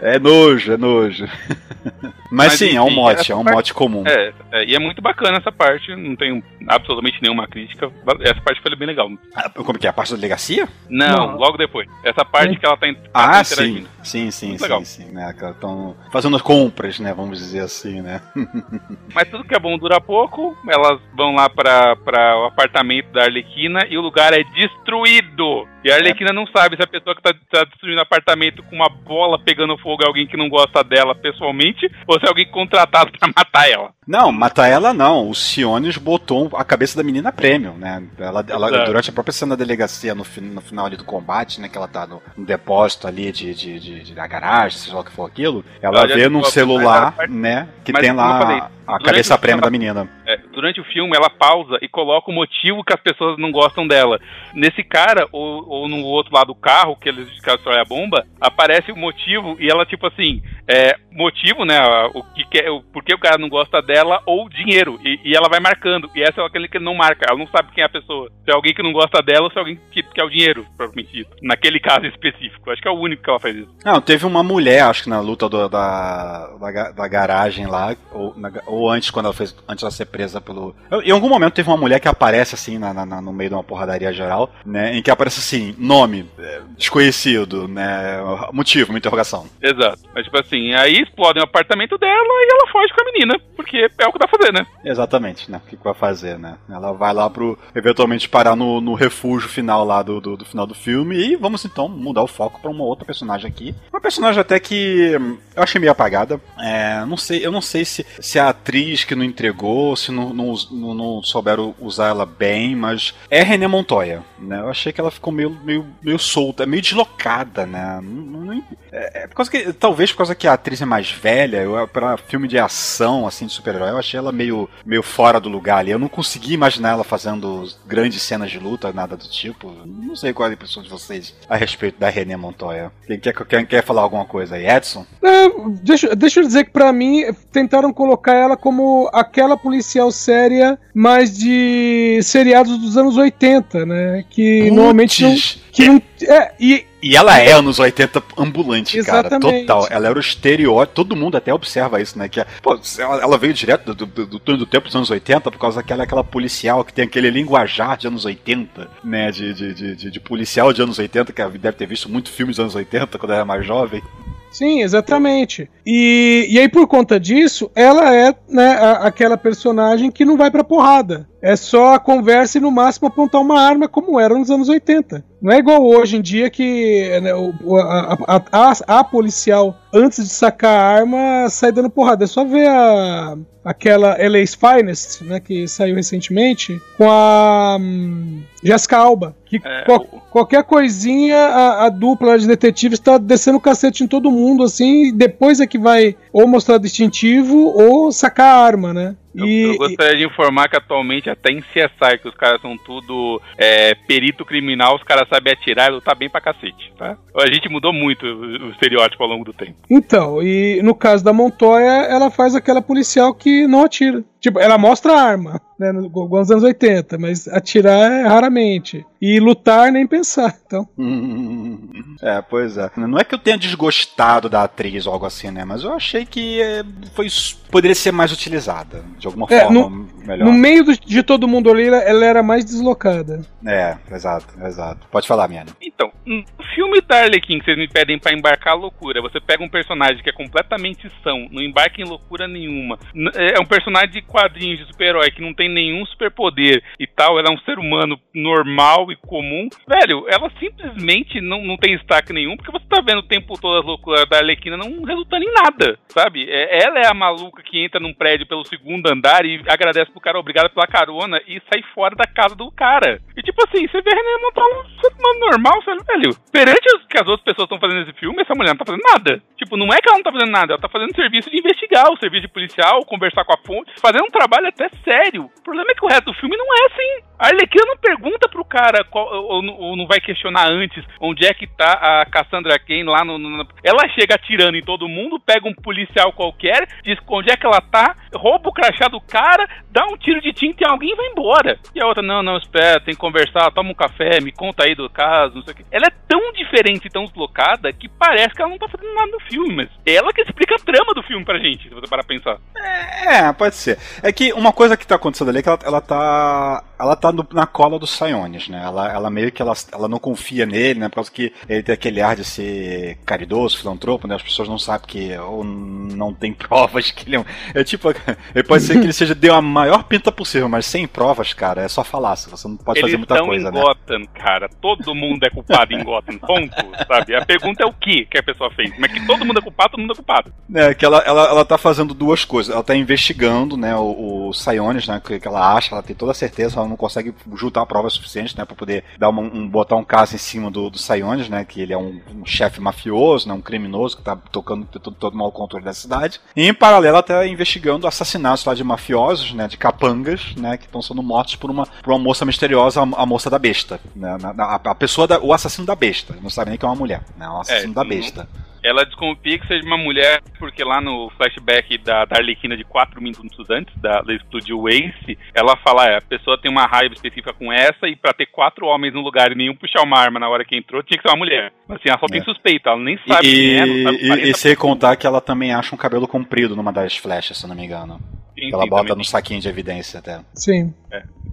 É nojo, é nojo. Mas, Mas, sim, é um enfim, mote, é um parte- mote comum. É, é, e é muito bacana essa parte, não tenho absolutamente nenhuma crítica. Essa parte foi bem legal. Ah, Como que é? A parte da delegacia? Não, Não. logo depois. Essa parte Hum. que ela tá, in- Ah, tá sim. interagindo. Sim, sim, Muito sim, legal. sim, né? que Estão fazendo compras, né? Vamos dizer assim, né? Mas tudo que é bom dura pouco. Elas vão lá pra o apartamento da Arlequina e o lugar é destruído. E a Arlequina não sabe se a pessoa que tá, tá destruindo apartamento com uma bola pegando fogo é alguém que não gosta dela pessoalmente ou se é alguém contratado pra matar ela. Não, matar ela não. O Siones botou a cabeça da menina prêmio, né? Ela, ela- durante a própria cena da delegacia, no, no final ali do combate, né? Que ela tá no, no depósito ali de, de, de- de- da garagem, seja lá o que for aquilo. Ela vê num celular, né? Que tem lá falei, a cabeça prêmio da menina. É, durante o filme, ela pausa e coloca o motivo que as pessoas não gostam dela. Nesse cara, ou, ou no outro lado do carro, que eles destrói a bomba, aparece o motivo e ela, tipo assim, é, motivo, né? O que, é, o porquê o cara não gosta dela ou dinheiro. E, e ela vai marcando. E essa é aquele que não marca. Ela não sabe quem é a pessoa. Se é alguém que não gosta dela ou se é alguém que quer o dinheiro, propriamente dito. Naquele caso específico. Acho que é o único que ela faz isso. Não, teve uma mulher, acho que na luta do- da, da, da garagem lá, ou, na ou antes, quando ela fez. Antes dela ser presa pelo. Em algum momento teve uma mulher que aparece assim na, na- no meio de uma porradaria geral, né? Em que aparece assim, nome, é, desconhecido, né? Motivo, uma interrogação. Exato. Mas, tipo assim, aí explodem o apartamento dela e ela foge com a menina. Porque é o que dá fazer, né? Exatamente, né? O que, vai fazer, né? Ela vai lá pro. eventualmente parar no, no refúgio final lá do, do, do final do filme. E vamos então mudar o foco pra uma outra personagem aqui. Uma personagem até que eu achei meio apagada. É, não sei, eu não sei se, se a atriz que não entregou, se não, não, não- não souberam usar ela bem, mas é René Montoya, né? Eu achei que ela ficou meio, meio, meio solta, meio deslocada, né? Não- não- é, é por causa que, talvez por causa que a atriz é mais velha, eu, pra filme de ação, assim, de super-herói, eu achei ela meio, meio fora do lugar ali. Eu não consegui imaginar ela fazendo grandes cenas de luta, nada do tipo. Não sei qual é a impressão de vocês a respeito da René Montoya. Quem quer, quem quer falar alguma coisa aí? Edson? É, deixa, deixa eu dizer que pra mim tentaram colocar ela como aquela policial séria, mas de seriados dos anos 80, né? Que normalmente não. Que não é, e, E ela é anos 80 ambulante, cara. Exatamente. Total. Ela era o estereótipo. Todo mundo até observa isso, né? Que é, pô, ela, veio direto do, do, do do tempo dos anos 80 por causa daquela aquela policial que tem aquele linguajar de anos 80, né? De, de, de, de- policial de anos 80, que deve ter visto muito filmes dos anos 80 quando era mais jovem. Sim, exatamente. E, e aí, por conta disso, ela é né, a- aquela personagem que não vai pra porrada. É só a conversa e no máximo apontar uma arma, como era nos anos 80. Não é igual hoje em dia que né, a, a- a- a policial, antes de sacar a arma, sai dando porrada. É só ver a, aquela LA's Finest, né, que saiu recentemente, com a hum, Jessica Alba. Que É, qual- qualquer coisinha, a, dupla de detetives tá descendo o cacete em todo mundo, assim, e depois é que vai ou mostrar distintivo ou sacar a arma, né? Eu, E, eu gostaria de informar que atualmente até em CSI, que os caras são tudo é, perito criminal, os caras sabem atirar e lutar bem pra cacete, tá? A gente mudou muito o, o estereótipo ao longo do tempo. então, e no caso da Montoya, ela faz aquela policial que não atira. Tipo, ela mostra a arma, né, no- igual nos anos 80, mas atirar é raramente. E lutar, nem pensar. Então, É, pois é. Não é que eu tenha desgostado da atriz ou algo assim, né? Mas eu achei que é, foi, poderia ser mais utilizada, de alguma É, forma melhor. no meio do- de todo mundo ali, ela- era mais deslocada. É, exato, exato. Pode falar, Miane. Então, no filme da Arlequim que vocês me pedem pra embarcar a loucura, você pega um personagem que é completamente são, não embarca em loucura nenhuma. N- É um personagem quadrinhos de super-herói que não tem nenhum superpoder e tal, ela é um ser humano normal e comum. Velho, ela simplesmente não, não tem destaque nenhum, porque você tá vendo o tempo todo as loucuras da Arlequina não resultando em nada, sabe? É- ela é a maluca que entra num prédio pelo segundo andar e agradece pro cara, obrigado pela carona, e sai fora da casa do cara. E tipo assim, você vê a René Montalvo um ser humano normal, velho? Perante o que as outras pessoas estão fazendo nesse filme, essa mulher não tá fazendo nada. Tipo, não é que ela não tá fazendo nada, ela tá fazendo serviço de investigar, o serviço de policial, conversar com a fonte, fazendo um trabalho até sério. O problema é que o resto do filme não é assim. A Arlequina não pergunta pro cara qual- ou, ou- não vai questionar antes onde é que tá a Cassandra Kane lá no, no- Ela chega atirando em todo mundo, pega um policial qualquer, diz onde é que ela tá, rouba o crachá do cara, dá um tiro de tinta em alguém e vai embora. E a outra, não, não, espera, tem que conversar, toma um café, me conta aí do caso, não sei o quê. Ela é tão diferente e tão deslocada que parece que ela não tá fazendo nada no filme, mas ela que explica a trama do filme pra gente, se você parar pensar. É, pode ser. É que uma coisa que tá acontecendo ali é que ela, ela tá. Ela tá no- na cola dos Siones, né? Ela, ela meio que ela, ela não confia nele, né? Por causa que ele tem aquele ar de ser caridoso, filantropo, né? As pessoas não sabem que. Ou não tem provas que ele é um. É tipo. Ele pode ser que ele seja deu a maior pinta possível, mas sem provas, cara, é só falácia. Você não pode Eles fazer muita coisa, em né? Gotham, cara. Todo mundo é culpado em Gotham, ponto, sabe? A pergunta é o que que a pessoa fez. Mas que todo mundo é culpado, todo mundo é culpado. É, que ela, ela, ela tá fazendo duas coisas. Ela tá investigando, né, o, o Siones, né, que, que ela acha, ela tem toda a certeza, ela não consegue juntar provas suficientes, né, pra poder dar uma, um, botar um caso em cima do, do Siones, né, que ele é um, um chefe mafioso, né, um criminoso que tá tocando todo, todo mal controle da cidade. E em paralelo ela tá investigando assassinatos lá de mafiosos, né, de capangas, né, que estão sendo mortos por uma, por uma moça misteriosa, a, a moça da besta, né, a, a pessoa, da, o assassino da besta, não sabe nem que é uma mulher, né, o assassino É, da não- besta. Ela desconfia que seja uma mulher, porque lá no flashback da, da Arlequina de 4 minutos antes da, da explodir o Ace, ela fala: é, a pessoa tem uma raiva específica com essa, e pra ter quatro homens no lugar e nenhum puxar uma arma na hora que entrou, tinha que ser uma mulher. Assim, ela só tem É. suspeita, ela nem sabe E, quem é, não sabe e, e 40%. sem contar que ela também acha um cabelo comprido numa das flechas, se eu não me engano. Sim, Que ela sim, bota também no saquinho de evidência até. Sim.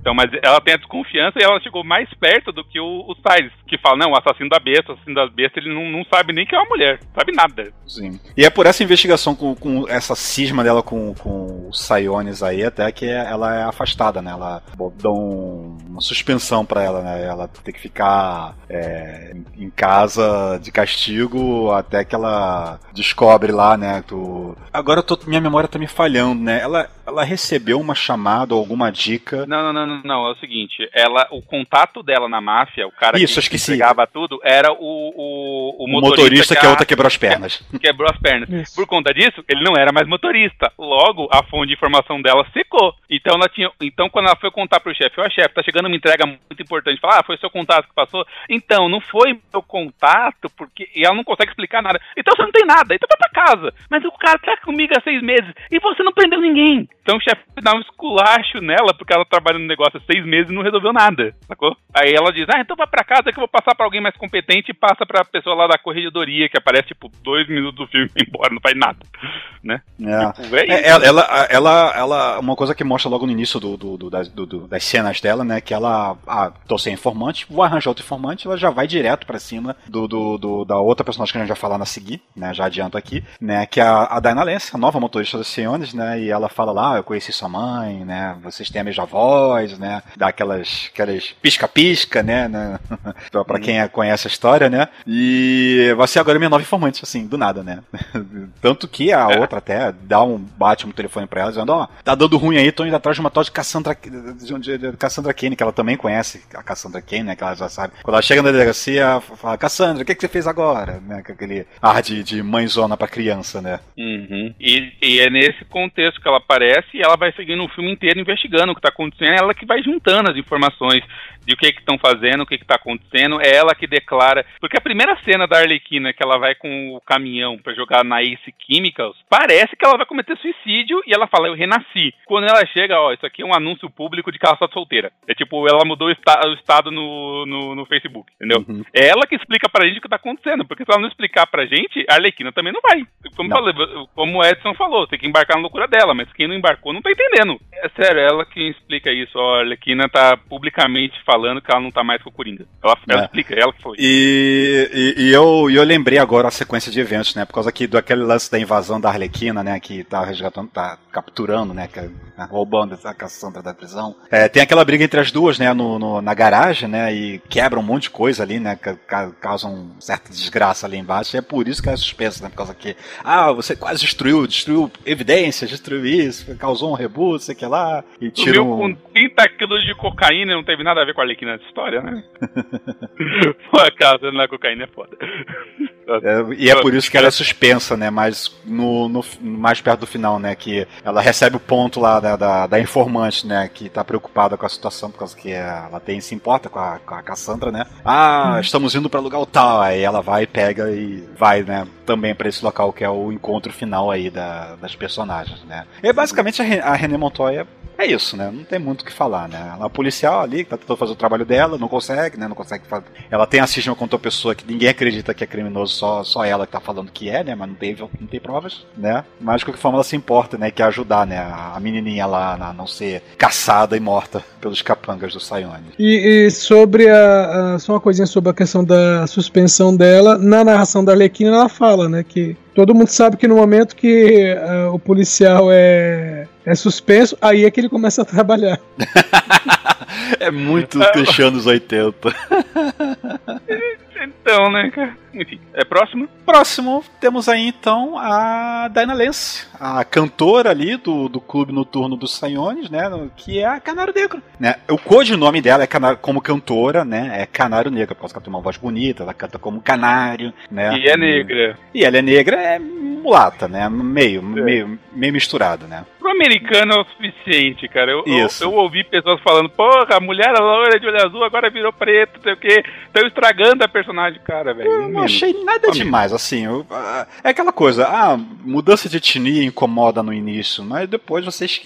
Então, mas ela tem a desconfiança e ela chegou mais perto do que o, o Styles, que fala, não, o assassino da besta, o assassino da besta, ele não, não sabe nem que é uma mulher, sabe nada. Sim. E é por essa investigação com, com essa cisma dela com, com os Saiones aí, até que ela é afastada, né? Ela dão uma suspensão pra ela, né? Ela tem que ficar é, em casa de castigo até que ela descobre lá, né? Do... Agora eu tô, minha memória tá me falhando, né? Ela, ela recebeu uma chamada ou alguma dica. Não, não, não, não, não, é o seguinte, ela, o contato dela na máfia, o cara Isso, que entregava tudo, era o, o, o O motorista, que, a- a outra quebrou as pernas. quebrou as pernas. Isso. Por conta disso, ele não era mais motorista. Logo, a fonte de informação dela secou. Então, ela tinha, então quando ela foi contar pro chefe, ó, chefe, tá chegando uma entrega muito importante. Falar, ah, foi seu contato que passou? Então, não foi meu contato, porque. E ela não consegue explicar nada. Então você não tem nada, então vai pra casa. Mas o cara tá comigo há seis meses e você não prendeu ninguém. Então o chefe dá um esculacho nela, porque ela trabalha no negócio há seis meses e não resolveu nada, sacou? Aí ela diz, ah, então vai pra casa que eu vou passar pra alguém mais competente e passa pra pessoa lá da corregedoria, que aparece, tipo, dois minutos do filme e vai embora, não faz nada, né? É. Tipo, é É, ela, ela, ela, ela- uma coisa que mostra logo no início do, do- do- das, do- das cenas dela, né, que ela, ah, tô sem informante, vou arranjar outro informante, ela já vai direto pra cima do, do- da outra personagem que a gente vai falar na seguir, né, já adianto aqui, né, que é a, a Dinah Lance, a nova motorista dos Siones, né, e ela fala lá, eu conheci sua mãe, né, vocês têm a mesma voz, né, dá aquelas, pisca-pisca, né, né pra, quem conhece a história, né, e você agora é minha nova informante, assim, do nada, né, tanto que a É. outra até dá um bate no telefone pra ela, dizendo, ó, tá dando ruim aí, tô indo atrás de uma tal de Cassandra, de, Cassandra Kane, que ela também conhece a Cassandra Kane, né, que ela já sabe. Quando ela chega na delegacia, fala, Cassandra, o que, que você fez agora? Né, com aquele ar de, de mãezona pra criança, né. Uhum. E, e é nesse contexto que ela aparece e ela vai seguindo o filme inteiro investigando o que tá acontecendo, é ela que vai juntando as informações de o que que estão fazendo, o que que tá acontecendo, é ela que declara, porque a primeira cena da Arlequina que ela vai com o caminhão pra jogar na Ace Chemicals, parece que ela vai cometer suicídio e ela fala, eu renasci. Quando ela chega, ó, isso aqui é um anúncio público de que ela está solteira. É tipo, ela mudou o, esta- o estado no, no, no Facebook, entendeu? Uhum. É ela que explica pra gente o que tá acontecendo, porque se ela não explicar pra gente, a Arlequina também não vai. Como, Não. falei, como o Edson falou, tem que embarcar na loucura dela, mas quem não embarcou não tá entendendo. É sério, é ela que explica isso, a Arlequina tá publicamente falando que ela não tá mais com o Coringa. Ela, ela É. explica, ela que foi. E, e- e eu, eu lembrei agora a sequência de eventos, né? Por causa aqui do aquele lance da invasão da Arlequina, né? Que tá resgatando, tá capturando, né? Que, né, roubando a Cassandra da prisão. É, tem aquela briga entre as duas, né? No, no- na garagem, né? E quebram um monte de coisa ali, né? Que ca- causam certa desgraça ali embaixo. E é por isso que é suspensa, né? Por causa que, ah, você quase destruiu, destruiu evidências, destruiu isso, causou um reboot, sei que lá. E tira Sumiu um... com 30 quilos de cocaína e não teve nada a ver com a Arlequina nessa história, né? Pô, a casa na cocaína é foda. É, e é por isso que ela é suspensa, né? Mas no, no- mais perto do final, né? Que ela recebe o ponto lá da, da, da informante, né? Que tá preocupada com a situação, por causa que ela tem, se importa com a, com a Cassandra, né? Ah, estamos indo pra lugar tal. Aí ela vai, pega e vai, né? Também pra esse local que é o encontro final aí da- das personagens, né? E basicamente a, Re- a René Montoya é isso, né? Não tem muito o que falar, né? Uma policial ali que tá tentando fazer o trabalho dela, não consegue, né? Não consegue fazer. Ela tem a cisma contra a pessoa que ninguém acredita que é criminoso, só, só ela que tá falando que é, né? Mas não tem, não tem provas, né? Mas de qualquer forma ela se importa, né? Que é ajudar, né? A, a menininha lá a não ser caçada e morta pelos capangas do Sayone. E, e sobre a, a- Só uma coisinha sobre a questão da suspensão dela. Na narração da Arlequina, ela fala, né? Que todo mundo sabe que no momento que ah, o policial é, é suspenso, aí é que ele começa a trabalhar. é muito Cristiano dos 80. Então, né, cara? Enfim, é próximo? Próximo, temos aí então a Dinah Lance, a cantora ali do, do clube noturno dos Saiones, né? Que é a Canário Negro. Né? O codinome dela é canário, como cantora, né? É Canário Negro, por causa que ela tem uma voz bonita, ela canta como canário, né? E é negra. E ela é negra, é mulata, né? Meio, meio, meio misturada, né? Pro americano é o suficiente, cara. Eu, eu, Isso. eu ouvi pessoas falando, porra, a mulher loira de olho azul, agora virou preto, não sei o quê. Estão estragando a personagem, cara, velho. Eu não achei nada Um demais, assim. eu- ah, é aquela coisa, ah, mudança de etnia incomoda no início, mas depois vocês.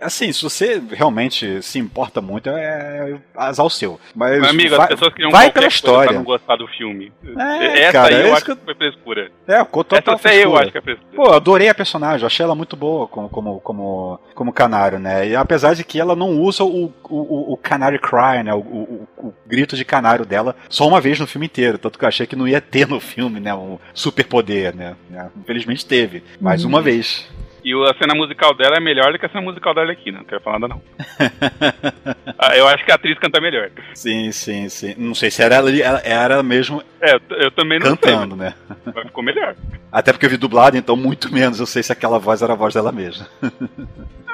Assim, se você realmente se importa muito, é azar o seu. Mas, Meu amigo, vai, as pessoas criam vai pela história. pra não gostar do filme. É, Essa cara, aí eu acho que foi frescura. É, total Essa até eu frescura. acho que é frescura. Pô, adorei a personagem, achei ela muito boa como, como, como, como canário, né? E apesar de que ela não usa o, o, o Canary Cry, né? O, o, o- grito de canário dela só uma vez no filme inteiro. Tanto que eu achei que não ia ter no filme, né? Um superpoder, né? Infelizmente teve, mais Uhum. uma vez. E a cena musical dela é melhor do que a cena musical da Arlequina, não quero falar nada não. Ah, eu acho que a atriz canta melhor. Sim, sim, sim. Não sei se era, ela- ela era mesmo É, eu, eu também não cantando, né? sei, mas ficou melhor. Até porque eu vi dublado, então muito menos eu sei se aquela voz era a voz dela mesma.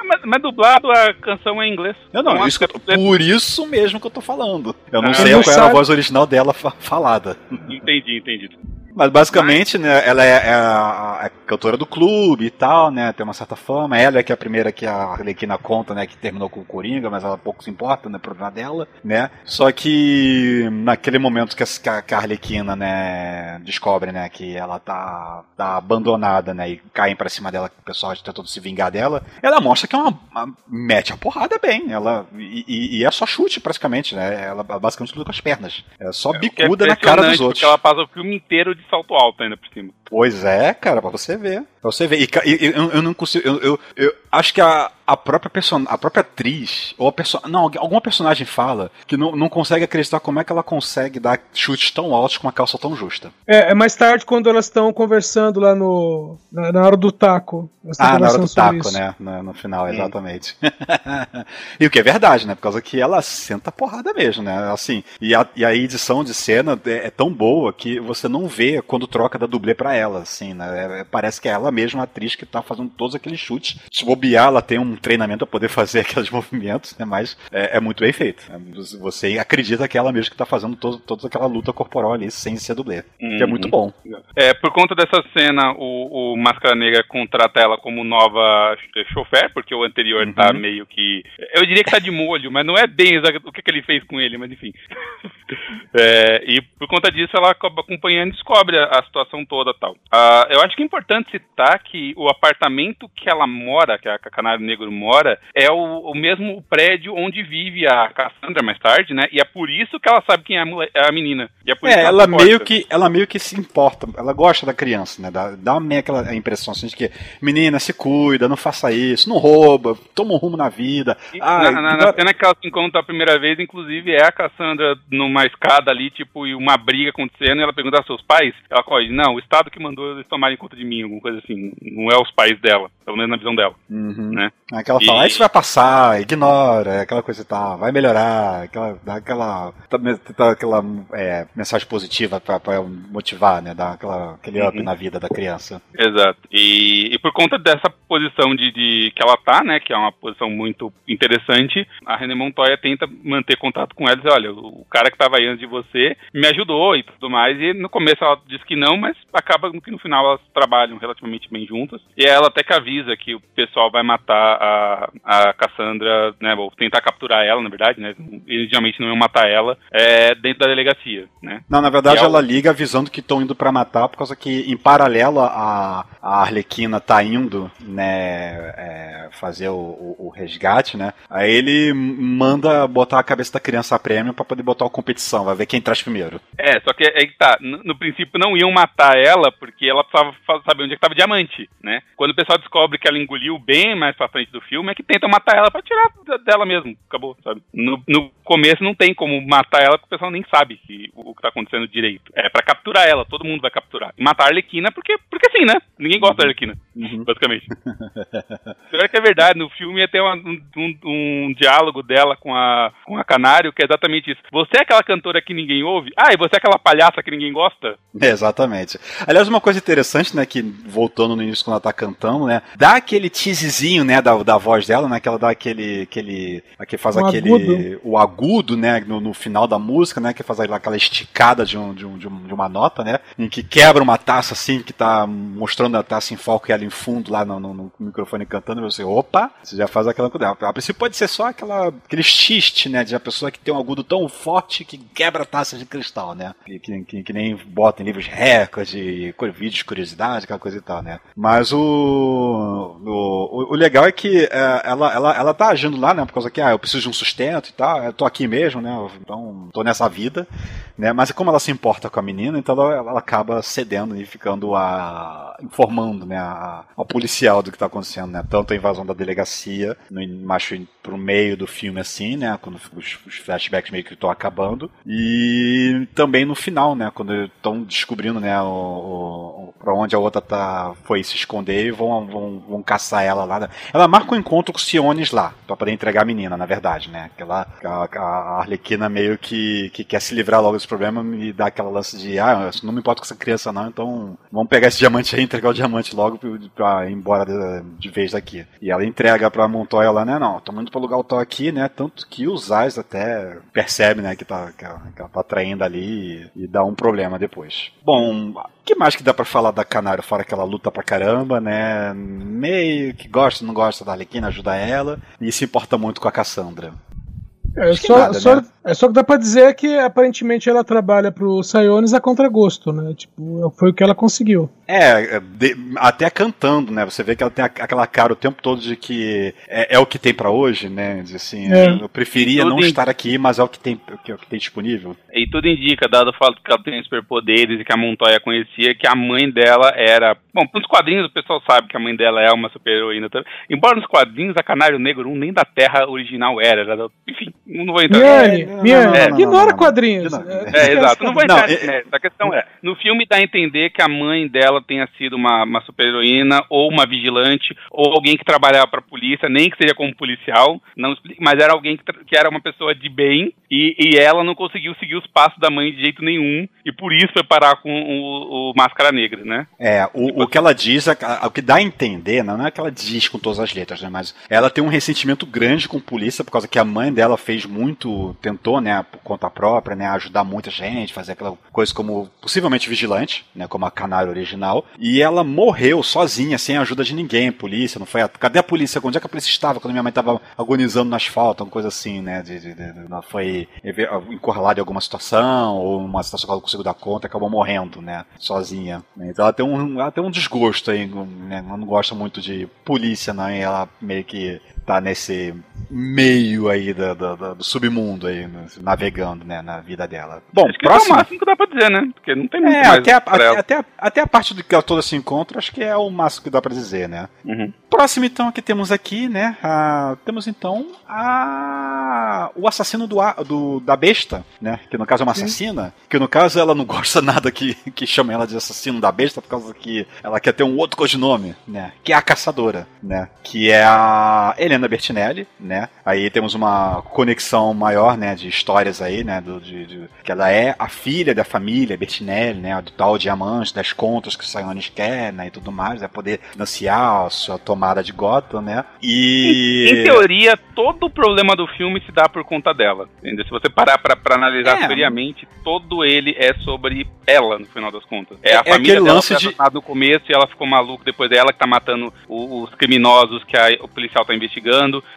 Mas, mas dublado a canção é em inglês. Eu não, Então, isso eu tô- por isso mesmo que eu tô falando. Eu não Ah, sei não qual era a sabe. voz original dela fa- falada. Entendi, entendi. Mas basicamente, né, ela é, é a, a cantora do clube e tal, né? Tem uma certa fama. Ela é que é a primeira que a Arlequina conta, né? Que terminou com o Coringa, mas ela pouco se importa, né? Problema dela, né? Só que naquele momento que a, que a- Arlequina, né, descobre, né, que ela tá, tá abandonada, né? E caem pra cima dela, que o pessoal tentando se vingar dela, ela mostra que é uma. uma- mete a porrada bem. Ela, e, e- é só chute, praticamente, né? Ela basicamente luta com as pernas. É só que é bicuda na cara dos outros. Porque ela passa o filme inteiro de salto alto ainda por cima. Pois é, cara, pra você ver. Pra você ver. E- e eu, eu não consigo. Eu, eu, eu acho que a, a própria person, a própria atriz, ou a perso não, alguma personagem fala que não, não consegue acreditar como é que ela consegue dar chutes tão altos com uma calça tão justa. É, é mais tarde quando elas estão conversando lá no. Na, na hora do taco. Ah, na hora do taco, isso. né? No, no final, exatamente. e o que é verdade, né? Por causa que ela senta porrada mesmo, né? Assim, e a, e a edição de cena é, é tão boa que você não vê quando troca da dublê pra ela, assim, né? É- parece que é ela mesma a atriz que tá fazendo todos aqueles chutes. Se bobear, ela tem um treinamento pra poder fazer aqueles movimentos, né? Mas é, é muito bem feito. Você acredita que é ela mesma que tá fazendo todo, toda aquela luta corporal ali sem ser dublê. Que é muito bom. É, por conta dessa cena, o, o Máscara Negra contrata ela como nova ch- chofer, porque o anterior Uhum. tá meio que. Eu diria que tá de molho, mas não é bem o que, que ele fez com ele, mas enfim. É, e por conta disso, ela acaba acompanhando e descobre a, a situação toda tal. Ah, eu acho que é importante citar que o apartamento que ela mora, que a Canário Negro mora, é o, o mesmo prédio onde vive a Cassandra mais tarde, né? E é por isso que ela sabe quem é a, é a menina. E é por isso É, que ela importa. meio que ela meio que se importa, ela gosta da criança, né? Dá, dá meio aquela impressão assim de que menina se cuida, não faça isso, não rouba, toma um rumo na vida. E Ah, na, na- na cena que ela se encontra a primeira vez, inclusive, é a Cassandra numa escada ali, tipo, e uma briga acontecendo, e ela pergunta aos seus pais, ela corre, não, o Estado que mandou eles tomarem conta de mim, alguma coisa assim, não é os pais dela, pelo menos na visão dela. Uhum. né? Aquela E- fala, "Ah, isso vai passar, ignora, aquela coisa e tal, vai melhorar, aquela, dá aquela, tá- tá aquela é, mensagem positiva pra, pra motivar, né? Dar aquela, aquele up Uhum. na vida da criança. Exato. E, e por conta dessa posição de, de- que ela tá, né, que é uma posição muito interessante, a René Montoya tenta manter contato com ela e diz, olha, o cara que tava aí antes de você me ajudou e tudo mais, e no começo ela diz que não, mas acaba que no final elas trabalham relativamente bem juntas, e ela até que avisa que o pessoal vai matar a, a Cassandra, né, ou tentar capturar ela, na verdade, né, inicialmente não iam matar ela, é, dentro da delegacia, né. Não, na verdade E é o- ela liga avisando que estão indo pra matar, por causa que em paralelo a, a Arlequina tá indo, né, é, fazer o, o- o resgate, né? Aí ele manda botar a cabeça da criança a prêmio pra poder botar a competição, vai ver quem traz primeiro. É, só que é que tá, no, no princípio não iam matar ela porque ela precisava saber onde é que tava o diamante, né? Quando o pessoal descobre que ela engoliu bem mais pra frente do filme, é que tentam matar ela pra tirar dela mesmo, acabou, sabe? No, no começo não tem como matar ela porque o pessoal nem sabe que, o, que tá acontecendo direito. É pra capturar ela, todo mundo vai capturar. E matar a Arlequina porque, porque sim, né? Ninguém gosta da Arlequina, basicamente. Pior que é verdade, no filme ia ter uma- um, um- um diálogo dela com a, com a Canário, que é exatamente isso. Você é aquela cantora que ninguém ouve? Ah, e você é aquela palhaça que ninguém gosta? É, exatamente. Aliás, uma coisa interessante, né, que voltando no início quando ela tá cantando, né, dá aquele teasezinho, né, da, da, da voz dela, né? Que ela dá aquele. aquele que faz Um aquele. agudo. O agudo, né? No, no final da música, né? Que faz aquela esticada de, um, de, um, de, um- uma nota, né? Em que quebra uma taça assim, que tá mostrando a taça em foco e ela em fundo lá no, no- no microfone cantando, e você, opa, você já faz aquela coisa. A princípio pode ser só aquela, aquele xiste, né? De a pessoa que tem um agudo tão forte que quebra taças de cristal, né? Que, que, que- que nem bota em livros recorde, vídeos de curiosidade, aquela coisa e tal, né? Mas o, o, o legal é que é, ela, ela, ela tá agindo lá, né? Por causa que, ah, eu preciso de um sustento e tal, eu tô aqui mesmo, né? Então, tô nessa vida, né? Mas como ela se importa com a menina, então ela, ela acaba cedendo e ficando a, informando, né? A, ao policial do que tá acontecendo, né? Tanto a invasão da delegacia, no, acho pro meio do filme, assim, né? Quando os, os flashbacks meio que estão acabando. E também no final, né? Quando estão descobrindo, né? O, o, pra onde a outra tá, foi se esconder e vão, vão, vão caçar ela lá. né? Ela marca um encontro com o Siones lá, pra poder entregar a menina, na verdade, né? Que ela, a, a Arlequina meio que, que quer se livrar logo desse problema e dá aquela lance de, ah, não me importo com essa criança não, então vamos pegar esse diamante aí e entregar o diamante logo pra, pra ir embora de, de vez daqui. E ela entrega pra Montoya lá, né? Não, tô indo pro lugar tô aqui, né? Tanto que o Zaz até percebe, né, que, tá, que, ela, que ela tá traindo ali e, e dá um problema depois. Bom, o que mais que dá pra falar da Canário, fora que ela luta pra caramba, né? Meio que gosta, não gosta da Arlequina, ajuda ela e se importa muito com a Cassandra. É só, nada, só, né? é só que dá pra dizer que aparentemente ela trabalha pro Sionis a contragosto, né? Tipo, foi o que ela conseguiu. É, é, de- até cantando, né? Você vê que ela tem a- aquela cara o tempo todo de que é, é o que tem pra hoje, né? Diz assim, É. eu preferia não em- estar aqui, mas é o que tem, o que, é o que tem disponível. E tudo indica, dado o fato que ela tem superpoderes e que a Montoya conhecia, que a mãe dela era. Bom, nos quadrinhos o pessoal sabe que a mãe dela é uma super-heroína. também. Embora nos quadrinhos a Canário Negro 1 nem da Terra original era. era Enfim, não vou entrar. Não, ignora quadrinhos. É, exato. Não vou entrar Não, é- mérito. A questão é, no filme dá a entender que a mãe dela tenha sido uma, uma super-heroína, ou uma vigilante, ou alguém que trabalhava pra polícia, nem que seja como policial, não mas era alguém que, que era uma pessoa de bem, e, e ela não conseguiu seguir os passos da mãe de jeito nenhum, e por isso foi parar com o, o Máscara Negra, né? É, o, o que ela diz, a- a- o que dá a entender, não é que ela diz com todas as letras, né? Mas ela tem um ressentimento grande com a polícia por causa que a mãe dela fez muito, tentou, né, por conta própria, né, ajudar muita gente, fazer aquela coisa como possivelmente vigilante, né, como a canário original. E ela morreu sozinha, sem a ajuda de ninguém, polícia, não foi. A, cadê a polícia? Onde é que a polícia estava quando minha mãe estava agonizando no asfalto, uma coisa assim, né? De, de- de- ela foi encurralada em alguma situação, ou uma situação que ela não conseguiu dar conta, acabou morrendo, né? Sozinha. Então ela tem um, ela tem um desgosto aí, né? Ela não gosta muito de polícia, não, e ela meio que tá nesse meio aí da- da- do submundo aí, né, navegando, né, na vida dela. Bom, Acho que esse é o próximo. máximo que dá pra dizer, né? Porque não tem muito É, até a, até, até, a- até a parte do que ela toda se encontra, acho que é o máximo que dá pra dizer, né? Uhum. Próximo, então, que temos aqui, né? ah, temos então a, o assassino do, a- do- da besta, né? Que no caso é uma assassina. Que no caso ela não gosta nada que, que chame ela de assassino da besta, por causa que ela quer ter um outro codinome, né? Que é a caçadora, né? Que é a Helena Bertinelli, né? Aí temos uma conexão maior, né? De histórias aí, né? Do, de, de- que ela é a filha da família Bertinelli, né? Do tal diamante, das contas que o Sionis quer, né? E tudo mais, é poder financiar a sua tomada de Gotham, né? E. Em teoria, todo o problema do filme se dá por conta dela. Entendeu? Se você parar pra, pra analisar É. friamente, todo ele é sobre ela, no final das contas. É a É- é família dela lance de- no começo e ela ficou maluca, depois é ela que tá matando os criminosos que a- o policial tá investigando.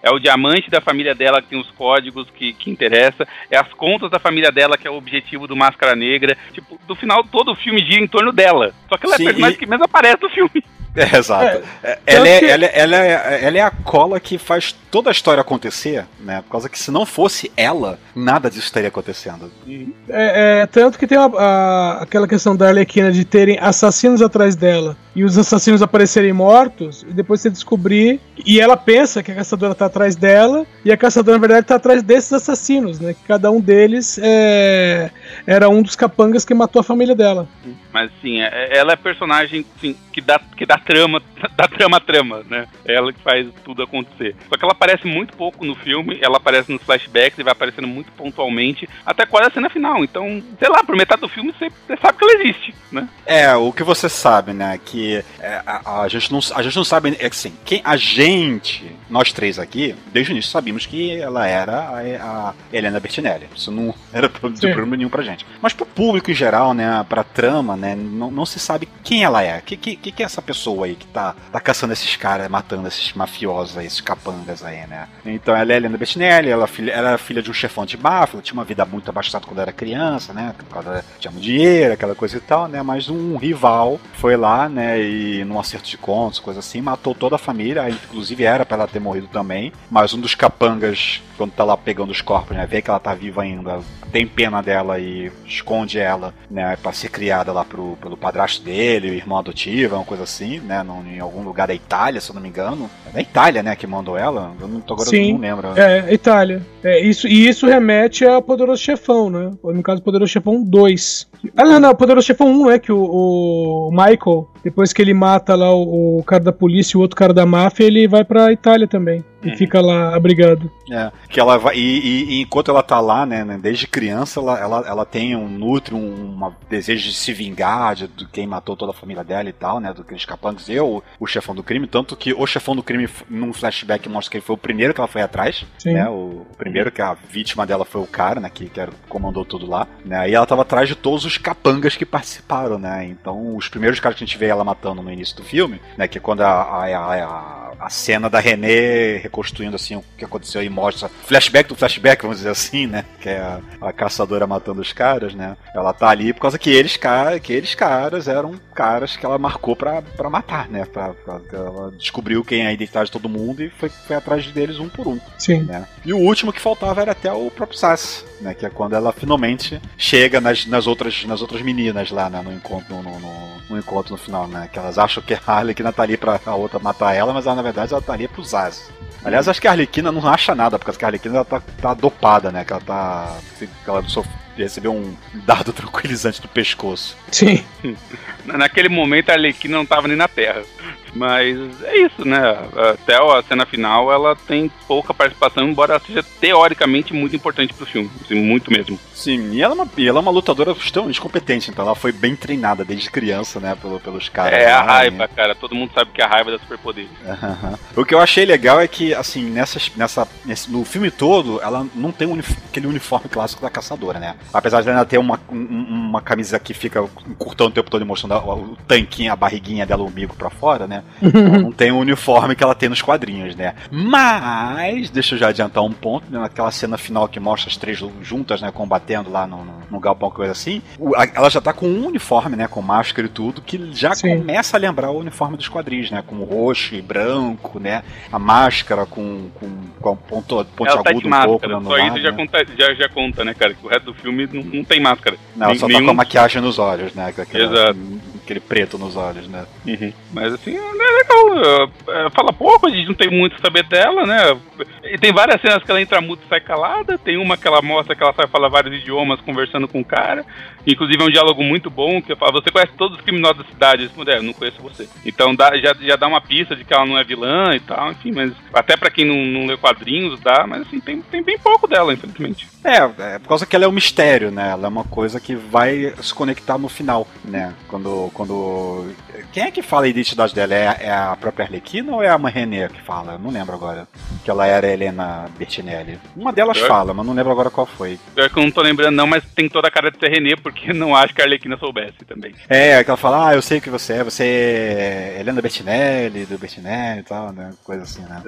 É o diamante da família dela que tem os códigos que, que interessa. É as contas da família dela que é o objetivo do Máscara Negra. Tipo, no final, todo o filme gira em torno dela. Só que ela Sim, é a personagem e- que menos aparece no filme. É, exato. É, ela, é, ela, é, ela, é, ela é a cola que faz toda a história acontecer, né? Por causa que se não fosse ela, nada disso estaria acontecendo. É, é, tanto que tem a- a- aquela questão da Arlequina de terem assassinos atrás dela e os assassinos aparecerem mortos, e depois você descobrir. E ela pensa que a caçadora tá atrás dela, e a caçadora, na verdade, tá atrás desses assassinos, né? Que cada um deles é, era um dos capangas que matou a família dela. Mas sim, é- ela é personagem sim, que dá que dá trama, dá trama a trama, né? É ela que faz tudo acontecer. Só que ela aparece muito pouco no filme, ela aparece nos flashbacks e vai aparecendo muito pontualmente, até quase a cena final. Então, sei lá, por metade do filme você, você sabe que ela existe, né? É, o que você sabe, né? Que é, a, a gente não, a gente não sabe, é assim, quem, a gente, nós três aqui, desde o início sabíamos que ela era a, a Helena Bertinelli. Isso não era de Sim. problema nenhum pra gente. Mas pro público em geral, né, pra trama, né, não, não se sabe quem ela é. Que, que, que é essa pessoa aí que tá, tá caçando esses caras, matando esses mafiosos aí, esses capangas aí, né? Então ela é Helena Bettinelli, ela, é filha- era filha de um chefão de máfia, tinha uma vida muito abastada quando era criança, né? Tinha muito dinheiro, aquela coisa e tal, né? Mas um rival foi lá, né? E num acerto de contas, coisa assim, matou toda a família, inclusive era pra ela ter morrido também. Mas um dos capangas, quando tá lá pegando os corpos, né? Vê que ela tá viva ainda, tem pena dela e esconde ela, né? Pra ser criada lá pro, pelo padrasto dele, o irmão adotivo, uma coisa assim, né? Num, em algum lugar da Itália, se eu não me engano. É da Itália, né? Que mandou ela. Eu não tô agora Sim. não lembro. É, Itália. É, isso, e isso remete a Poderoso Chefão, né? No caso, Poderoso Chefão 2. Ah, não, não, Poderoso Chefão 1 é que o, o Michael, depois que ele mata lá o, o cara da polícia e o outro cara da máfia, ele vai pra Itália também. E Uhum. fica lá abrigado. É, que ela vai, e, e- enquanto ela tá lá, né, né, desde criança, ela, ela, ela tem um nutre, um uma desejo de se vingar de, de quem matou toda a família dela e tal, né, do aqueles capangas, e o, o chefão do crime, tanto que o chefão do crime, num flashback, mostra que ele foi o primeiro que ela foi atrás, Sim. né, o, o primeiro que a vítima dela foi o cara, né, que, que era, comandou tudo lá, né, e ela tava atrás de todos os capangas que participaram, né, então os primeiros caras que a gente vê ela matando no início do filme, né, que é quando a, a, a, a, cena da René reconstruindo assim o que aconteceu e mostra flashback do flashback, vamos dizer assim, né? Que é a, a caçadora matando os caras, né? Ela tá ali por causa que eles, que eles caras eram caras que ela marcou pra, pra matar, né? Pra, pra- ela descobriu quem é a identidade de todo mundo e foi, foi atrás deles um por um. Sim. né? E o último que faltava era até o próprio Sass, né? Que é quando ela finalmente chega nas, nas, outras, nas outras meninas lá, né? No encontro no, no, no- no encontro no final, né? Que elas acham que a Harlequina tá ali pra a outra matar ela, mas ela, na verdade ela tá ali pro Zaz. Aliás, acho que a Arlequina não acha nada, porque a Arlequina ela tá, tá dopada, né? Que ela tá. que Ela recebeu um dado tranquilizante do pescoço. Sim. Na- Naquele momento a Arlequina não tava nem na Terra. Mas é isso, né? Até a cena final ela tem pouca participação, embora ela seja teoricamente muito importante pro filme. assim, muito mesmo. Sim, e ela, é uma, e ela é uma lutadora extremamente competente, então ela foi bem treinada desde criança, né? Pelo, pelos caras. é a lá, raiva, né? cara. Todo mundo sabe que a raiva é da superpoder. Aham. O que eu achei legal é que, assim, nessas, nessa, nesse- no filme todo, ela não tem um aquele uniforme clássico da caçadora, né? Apesar de ela ter uma, um- uma camisa que fica encurtando o tempo todo e mostrando o tanquinho, a barriguinha dela, o umbigo pra fora, né? Ela não tem o uniforme que ela tem nos quadrinhos, né? Mas, deixa eu já adiantar um ponto, né? naquela cena final que mostra as três juntas, né? Combatendo lá no, no, no galpão, coisa assim. o- a- ela já tá com um uniforme, né? Com máscara e tudo, que já Sim. começa a lembrar o uniforme dos quadrinhos, né? Com roxo e branco, né? A máscara com, com, com ponto, ponte ela tá de agudo um pouco. máscara, né, no só isso lado, já, né? conta, já, já conta, né, cara? Que o resto do filme não, não tem máscara. Não, ela só tá nenhum- com a maquiagem nos olhos, né? com aquela- Exato. Aquele preto nos olhos, né? Mas assim, é legal. é, é, Fala pouco, a gente não tem muito saber dela, né? E tem várias cenas que ela entra muda e sai calada. Tem uma que ela mostra que ela sabe falar vários idiomas conversando com o cara. Inclusive é um diálogo muito bom que fala, você conhece todos os criminosos da cidade? Respondo, é, eu não conheço você. Então dá, já, já dá uma pista de que ela não é vilã e tal, enfim, mas até pra quem não, não lê quadrinhos dá, mas assim, tem, tem bem pouco dela, infelizmente. É, é por causa que ela é um mistério, né? Ela é uma coisa que vai se conectar no final, né? Quando. quando... Quem é que fala a identidade dela? É, é a própria Arlequina ou é a mãe René que fala? Eu não lembro agora. Que ela era Helena Bertinelli. Uma delas É. fala, mas não lembro agora qual foi. Pior que eu não tô lembrando não, mas tem toda a cara de ser René, porque não acho que a Arlequina soubesse também. É, que ela fala, ah, eu sei o que você é, você é Helena Bertinelli, do Bertinelli e tal, né? Coisa assim, né?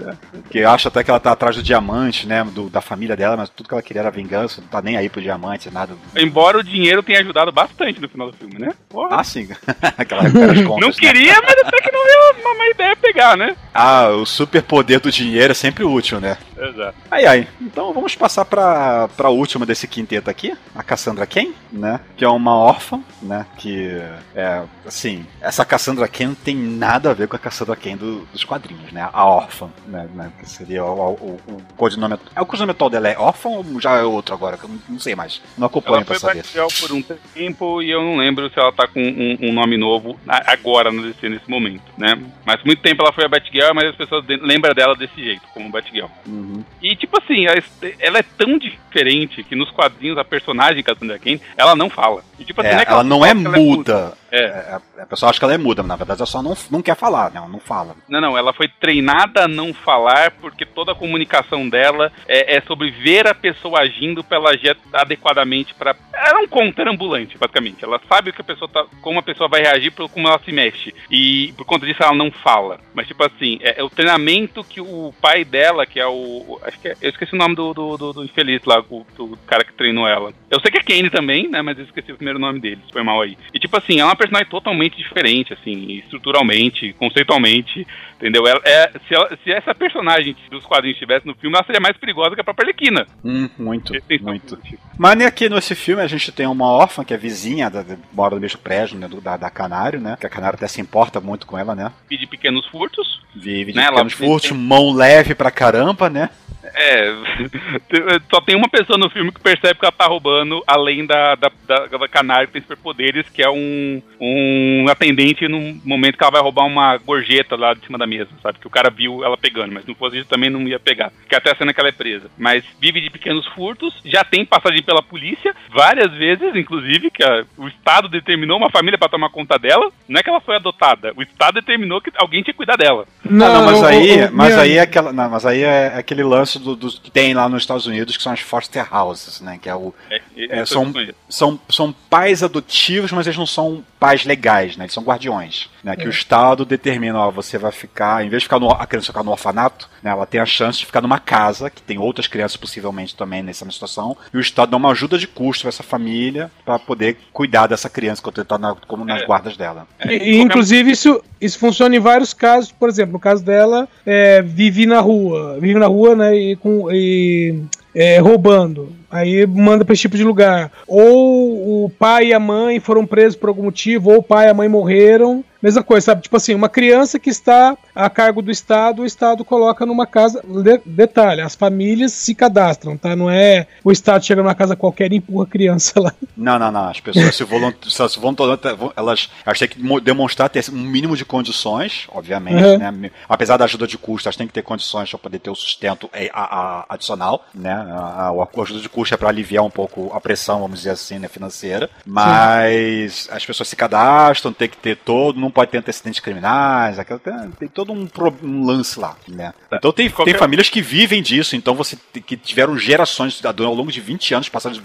Que eu acho até que ela tá atrás do diamante, né? Do, da família dela, mas tudo que ela queria era vingança, não tá nem aí pro diamante, nada. Embora o dinheiro tenha ajudado bastante no final do filme, né? Porra. Ah, sim. Aquela contas, Não né? queria, mas até que não é uma má ideia pegar, né? Ah, o superpoder do dinheiro é sempre útil, né? Exato. Ai, ai. Então vamos passar pra, pra última desse quinteto aqui, a Cassandra Ken, né? Que é uma órfã, né? Que é, assim, essa Cassandra Ken não tem nada a ver com a Cassandra Ken do- dos quadrinhos, né? A órfã, né? né, Que seria o, o, o codinome. É o codinome atual dela é órfã ou já é outro agora? Que eu não, não sei mais. Não acompanho Ela pra foi saber. Batgirl por um tempo e eu não lembro se ela tá com um, um nome novo agora no DC nesse momento, né? Mas muito tempo ela foi a Batgirl, mas as pessoas lembram dela desse jeito, como Batgirl. Uhum. E tipo assim, ela é tão diferente que nos quadrinhos a personagem Cassandra Cain, ela não fala. E, tipo, assim, É, que ela não é fala que ela muda. É. É, A, pessoa acha que ela é muda, mas na verdade ela só não, não quer falar, né? Ela não fala. Não, não, ela foi treinada a não falar porque toda a comunicação dela é, é sobre ver a pessoa agindo pra ela agir adequadamente para Ela é um conter ambulante, basicamente. Ela sabe o que a pessoa tá, como a pessoa vai reagir por como ela se mexe. E por conta disso ela não fala. Mas tipo assim, é, é o treinamento que o pai dela, que é o. Acho que é, eu esqueci o nome do, do, do- do infeliz lá, o, do cara que treinou ela. Eu sei que é Kane também, né? Mas eu esqueci o primeiro nome dele, foi mal aí. E tipo assim, ela é uma personagem totalmente diferente, assim, estruturalmente, conceitualmente, entendeu? Ela, é, se, ela- se essa personagem dos quadrinhos estivesse no filme, ela seria mais perigosa que a própria Arlequina. Hum, muito, Tem- muito. Mas nem aqui nesse filme a gente tem uma órfã que é vizinha, da, mora no mesmo prédio, né? do- da, da Canário, né? Que a Canário até se importa muito com ela, né? E de pequenos furtos. Vive de Né, pequenos ela- furtos, mão leve pra caramba, né? É, só tem uma pessoa no filme que percebe que ela tá roubando, além da, da, da, da Canário que tem superpoderes, que é um, um atendente no momento que ela vai roubar uma gorjeta lá de cima da mesa, sabe? Que o cara viu ela pegando, mas se não fosse isso também não ia pegar. Que até a cena que ela é presa. Mas vive de pequenos furtos, já tem passagem pela polícia, várias vezes, inclusive, que a- o Estado determinou uma família pra tomar conta dela. Não é que ela foi adotada, o Estado determinou que alguém tinha que cuidar dela. Não, não, mas aí, o- mas minha- aí é aquela, não, mas aí é aquele lance do, dos que tem lá nos Estados Unidos que são as foster houses, né? Que é o É, É, são, são, são pais adotivos, mas eles não são pais legais, né? Eles são guardiões, né? Que o Estado determina, ó, você vai ficar, em vez de ficar no, a criança ficar no orfanato, né? Ela tem a chance de ficar numa casa, que tem outras crianças possivelmente também nessa situação, e o Estado dá uma ajuda de custo pra essa família para poder cuidar dessa criança ele tá na, como nas É. guardas dela. É, E, inclusive, isso, isso funciona em vários casos. Por exemplo, no caso dela, é, vive na rua. Vive na rua, né? E, com, e, é, roubando. Aí manda pra esse tipo de lugar. Ou o pai e a mãe foram presos por algum motivo, ou o pai e a mãe morreram. Mesma coisa, sabe? Tipo assim, uma criança que está a cargo do Estado, o Estado coloca numa casa. de- detalhe, as famílias se cadastram, tá? Não é o Estado chega numa casa qualquer e empurra a criança lá. Não, não, não. As pessoas se voluntam elas, elas têm que mo- demonstrar ter um mínimo de condições, obviamente, Uhum. né? Apesar da ajuda de custo, elas têm que ter condições para poder ter o sustento a- adicional, né? A, a- a ajuda de custo é para aliviar um pouco a pressão, vamos dizer assim, né, financeira. Mas as pessoas se cadastram, tem que ter todo, não pode ter antecedentes criminais, aquela, tem, tem todo um, um lance lá, né? Então tem, Qualquer- tem famílias que vivem disso, então você que tiveram gerações ao longo de 20 anos passando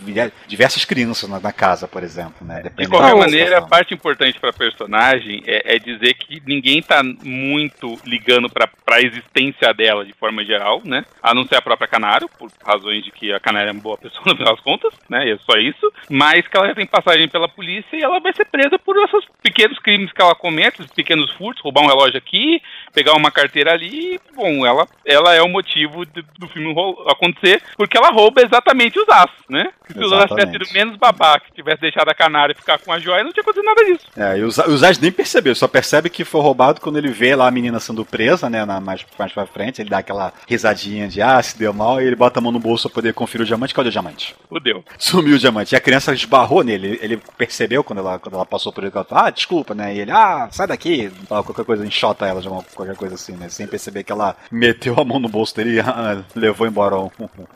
diversas crianças na, na casa, por exemplo, né? De qualquer maneira, a parte importante pra personagem é, é dizer que ninguém tá muito ligando pra, pra existência dela de forma geral, né? A não ser a própria Canário, por razões de que a Canário é uma boa pessoa no final das contas, né? E é só isso. Mas que ela já tem passagem pela polícia e ela vai ser presa por esses pequenos crimes que ela comete, esses pequenos furtos, roubar um relógio aqui, pegar uma carteira ali. Bom, ela, ela é o motivo do, do filme acontecer, porque ela rouba exatamente os aços, né? Que se os aços Exatamente. sido menos babaca, que tivesse deixado a Canário ficar com a joia, não tinha acontecido nada disso. É, e o Za- o Zaz nem percebeu, só percebe que foi roubado quando ele vê lá a menina sendo presa, né, na, mais, mais pra frente, ele dá aquela risadinha de, ah, se deu mal, e ele bota a mão no bolso pra poder conferir o diamante, cadê o diamante? Fudeu. Sumiu o diamante, e a criança esbarrou nele, ele percebeu quando ela, quando ela passou por ele, que ela falou, ah, desculpa, né, e ele, ah, sai daqui, fala qualquer coisa, enxota ela, de uma, qualquer coisa assim, né, sem perceber que ela meteu a mão no bolso dele e ah, levou embora um-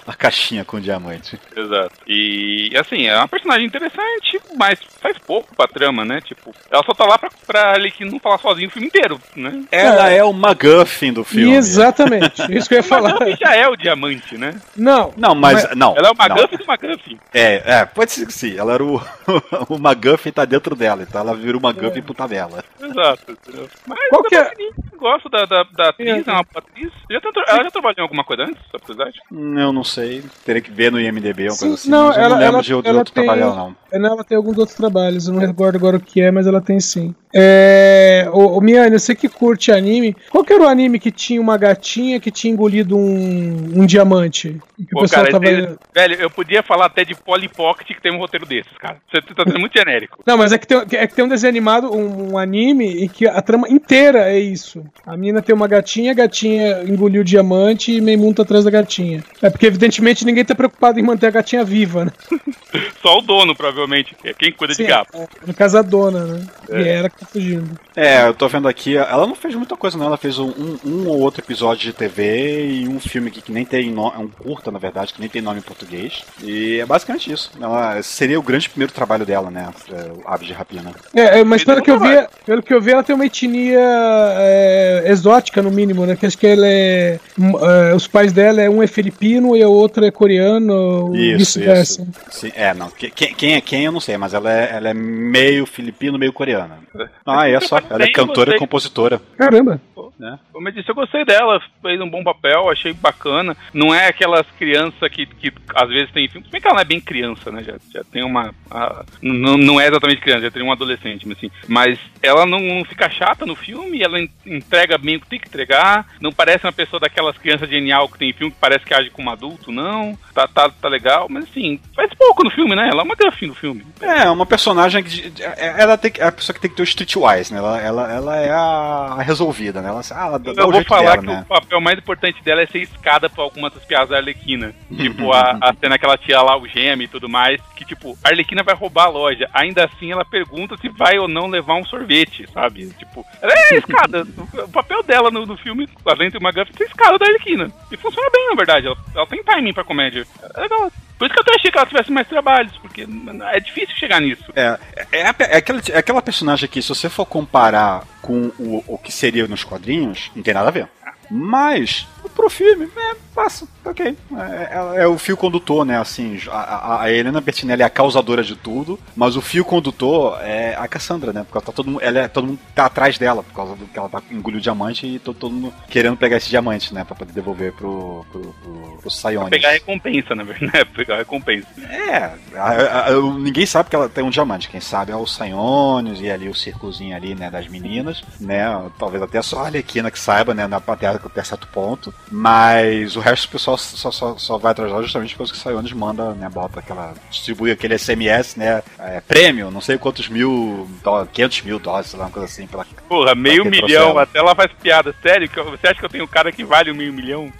a caixinha com o diamante. Exato. E assim, é uma personagem interessante, mas faz pouco pra trama, né? Tipo, ela só tá lá pra, pra Arlequina não falar sozinho o filme inteiro, né? Ela é o MacGuffin do filme. Exatamente, isso que eu ia falar. Mas já é o diamante, né? Não, Não, mas, não. Ela é o não. McGuffin do McGuffin. É, é, pode ser que sim. Ela era o. o McGuffin tá dentro dela, então ela vira o McGuffin por tabela. Exato. entendeu? Mas Qual eu que é- também gosto da, da, da atriz, É. é uma atriz. Já tentou- ela já trabalhou em alguma coisa antes, só por curiosidade? Hum, Eu não sei. Teria que ver no IMDB Sim, coisa assim. não, ela- não lembro ela- de outro, tem- trabalho. É, não, ela tem alguns outros trabalhos, eu não recordo agora o que é, mas ela tem sim. É, o, o Miane, você que curte anime, qual que era o anime que tinha uma gatinha que tinha engolido um, um diamante? Que o Pô, pessoal cara, tava. velho, eu podia falar até de Polly Pocket que tem um roteiro desses, cara. Você tá sendo muito genérico. Não, mas é que, tem, é que tem um desenho animado, um, um anime, e que a trama inteira é isso. A menina tem uma gatinha, a gatinha engoliu o diamante e Meimun tá atrás da gatinha. É porque, evidentemente, ninguém tá preocupado em manter a gatinha viva, né? Só o dono, provavelmente, é quem cuida Sim, de gato. é, no caso, a dona, né? E era fugindo. É, eu tô vendo aqui, ela não fez muita coisa, não. Ela fez um, um, um ou outro episódio de TV e um filme aqui que nem tem nome. É um curta, na verdade, que nem tem nome em português. E é basicamente isso. Ela seria o grande primeiro trabalho dela, né? é, O Aves de Rapina. É, é, mas pelo que, eu vi, pelo que eu vi, ela tem uma etnia é, exótica, no mínimo, né? Que acho que ela é, hum, é, Os pais dela, é um é filipino e o outro é coreano, Isso, isso. Sim, é, não. que- Quem, quem é quem eu não sei, mas ela é, ela é meio filipino, meio coreana. Ah, é só. Ela é cantora e compositora. Caramba. Né? Como eu disse, eu gostei dela, fez um bom papel, achei bacana. Não é aquelas crianças que, que às vezes tem filme. Se bem que ela não é bem criança, né? Já, já tem uma. a- não, não é exatamente criança, já tem um adolescente, mas assim. Mas ela não, não fica chata no filme, ela en- entrega bem o que tem que entregar. Não parece uma pessoa daquelas crianças genial que tem filme que parece que age como adulto, não. Tá, tá, tá legal, mas assim, faz pouco no filme, né? Ela é uma grafim no filme. É, uma personagem que. de- Ela tem que, é a pessoa que tem que ter o streetwise, né? Ela, ela, ela é a, a resolvida, né? Ela, ah, ela dá, Eu o vou falar dela, que né? o papel mais importante dela é ser escada pra algumas das piadas da Arlequina. tipo, a, a cena que ela tira lá o geme e tudo mais. Que, tipo, a Arlequina vai roubar a loja. Ainda assim, ela pergunta se vai ou não levar um sorvete, sabe? Tipo, ela é escada. o papel dela no, no filme, além uma gafa, é ser escada da Arlequina. E funciona bem, na verdade. Ela, ela tem timing pra comédia. É legal. Por isso que eu até achei que ela tivesse mais trabalhos, porque é difícil chegar nisso. É, é, a- é aquela, é aquela personagem que, se você for comparar com o, o que seria nos quadrinhos, não tem nada a ver. Mas, pro filme, é, passa, ok. É, é- é o fio condutor, né? Assim, a, a- Helena Bertinelli é a causadora de tudo, mas o fio condutor é a Cassandra, né? Porque tá todo mundo, ela é, todo mundo tá atrás dela, por causa do que ela tá engoliu o diamante e todo, todo mundo querendo pegar esse diamante, né? Pra poder devolver pro, pro, pro, pro Sionis. Pegar a recompensa, na verdade. Pegar a recompensa. É, a- a- ninguém sabe que ela tem um diamante. Quem sabe é o Sionis e ali o circozinho ali, né, das meninas, né? Talvez até só a Arlequina que saiba, né, na até, até certo ponto. Mas o resto do pessoal só, só, só vai atrás dela justamente porque o Sionis manda, né, bota aquela. distribui aquele SMS, né? é, prêmio, não sei quantos mil, dó- 500 mil dólares, sei lá, uma coisa assim, pela, Porra, meio que milhão, trouxeram. até ela faz piada. Sério? que Você acha que eu tenho um cara que vale um meio milhão?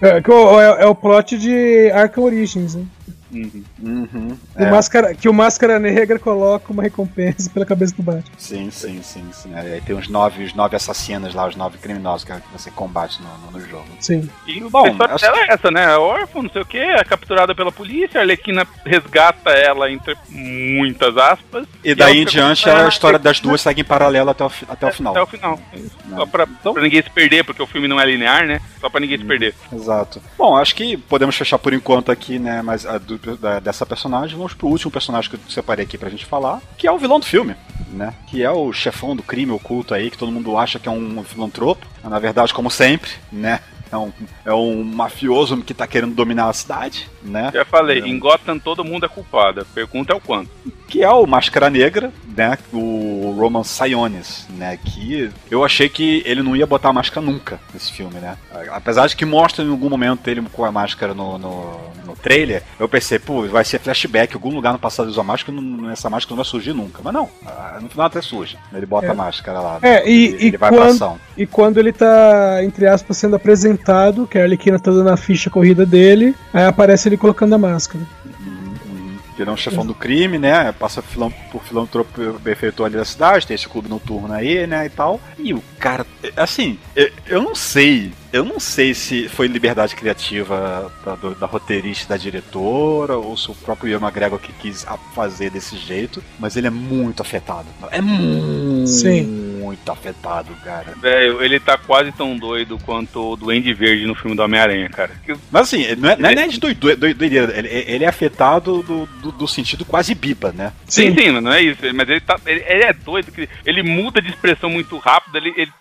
É, que o- é, é o plot de Arkham Origins, né? Uhum, O é. Máscara, que o Máscara Negra coloca uma recompensa pela cabeça do Batman. Sim, sim, sim, sim. Aí tem os nove, os nove assassinos lá, os nove criminosos que você combate no, no, no jogo. Sim. E Bom, a história acho dela é essa, né? É órfã, não sei o que, é capturada pela polícia, a Arlequina resgata ela entre muitas aspas. E daí ela em diante a história das duas segue em paralelo até o, até o final. Até o final. É. Né? Só pra, pra ninguém se perder, porque o filme não é linear, né? Só pra ninguém se perder. Exato. Bom, acho que podemos fechar por enquanto aqui, né? Mas a do- da- dessa personagem, vamos pro último personagem que eu separei aqui pra gente falar, que é o vilão do filme, né? Que é o chefão do crime oculto aí, que todo mundo acha que é um filantropo. Na verdade, como sempre, né? É um, é um mafioso que tá querendo dominar a cidade, né? Já falei, É. em Gotham todo mundo é culpado. A pergunta é o quanto. que é o Máscara Negra, né? O Roman Sionis, né? Que eu achei que ele não ia botar a máscara nunca nesse filme, né? Apesar de que mostra em algum momento ele com a máscara no, no, no trailer, eu pensei, pô, vai ser flashback, algum lugar no passado ele usou a máscara, não, essa máscara não vai surgir nunca. Mas não, ah, no final até surge. Ele bota É. a máscara lá. É, e- ele, e ele vai pra quando- ação. E quando ele tá, entre aspas, sendo apresentado, que a Arlequina tá dando a ficha corrida dele, aí aparece ele colocando a máscara. Ele é um chefão do crime, né? Passa por filantropo benfeitor ali da cidade, tem esse clube noturno aí, né? E tal. E o cara, assim, eu, eu não sei. Eu não sei se foi liberdade criativa da, da roteirista e da diretora, ou se o próprio Ian McGregor que quis fazer desse jeito, mas ele é muito afetado. É muito Sim. Afetado, cara. Velho, ele tá quase tão doido quanto o Duende Verde no filme do Homem-Aranha, cara. Mas assim, não é, não é nem de doido- doido- doideira, ele, ele é afetado do, do, do sentido quase biba, né? Sim, sim, não é isso. Mas ele, tá, ele, ele é doido, que ele muda de expressão muito rápido. Ele, ele-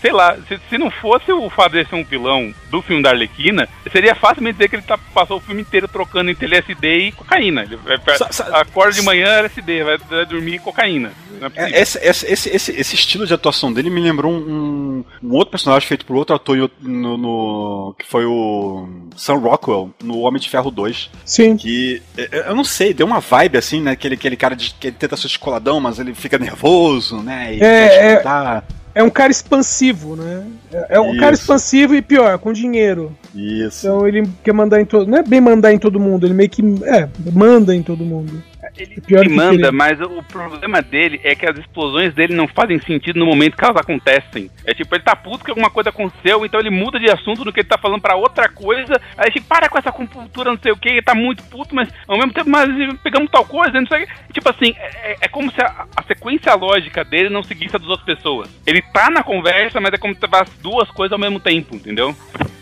sei lá, se, se não fosse o fato de ser um vilão do filme da Arlequina, seria facilmente dizer que ele tá, passou o filme inteiro trocando entre LSD e cocaína. Ele vai, Sa- sa- acorda de manhã LSD, vai, vai dormir cocaína. É. É, esse, esse, esse, esse estilo de atuação dele me lembrou um, um outro personagem feito por outro ator no, no- que foi o Sam Rockwell no Homem de Ferro 2. Sim. Que eu- eu não sei, deu uma vibe assim, né? Aquele, aquele cara de, que ele tenta ser descoladão, mas ele fica nervoso, né? E É, é-. É um cara expansivo, né? É é um Isso. cara expansivo e pior, com dinheiro. Isso. Então ele quer mandar em todo. Não é bem mandar em todo mundo, ele meio que. É, manda em todo mundo. Ele, pior ele que manda, mas o problema dele é que as explosões dele não fazem sentido no momento que elas acontecem. É tipo, ele tá puto que alguma coisa aconteceu, então ele muda de assunto no que ele tá falando pra outra coisa. Aí tipo, para com essa compultura, não sei o que, ele tá muito puto, mas ao mesmo tempo, mas pegamos tal coisa, não sei o que. Tipo assim, é, é como se a, a sequência lógica dele não seguisse a das outras pessoas. Ele tá na conversa, mas é como se tivesse as duas coisas ao mesmo tempo, entendeu?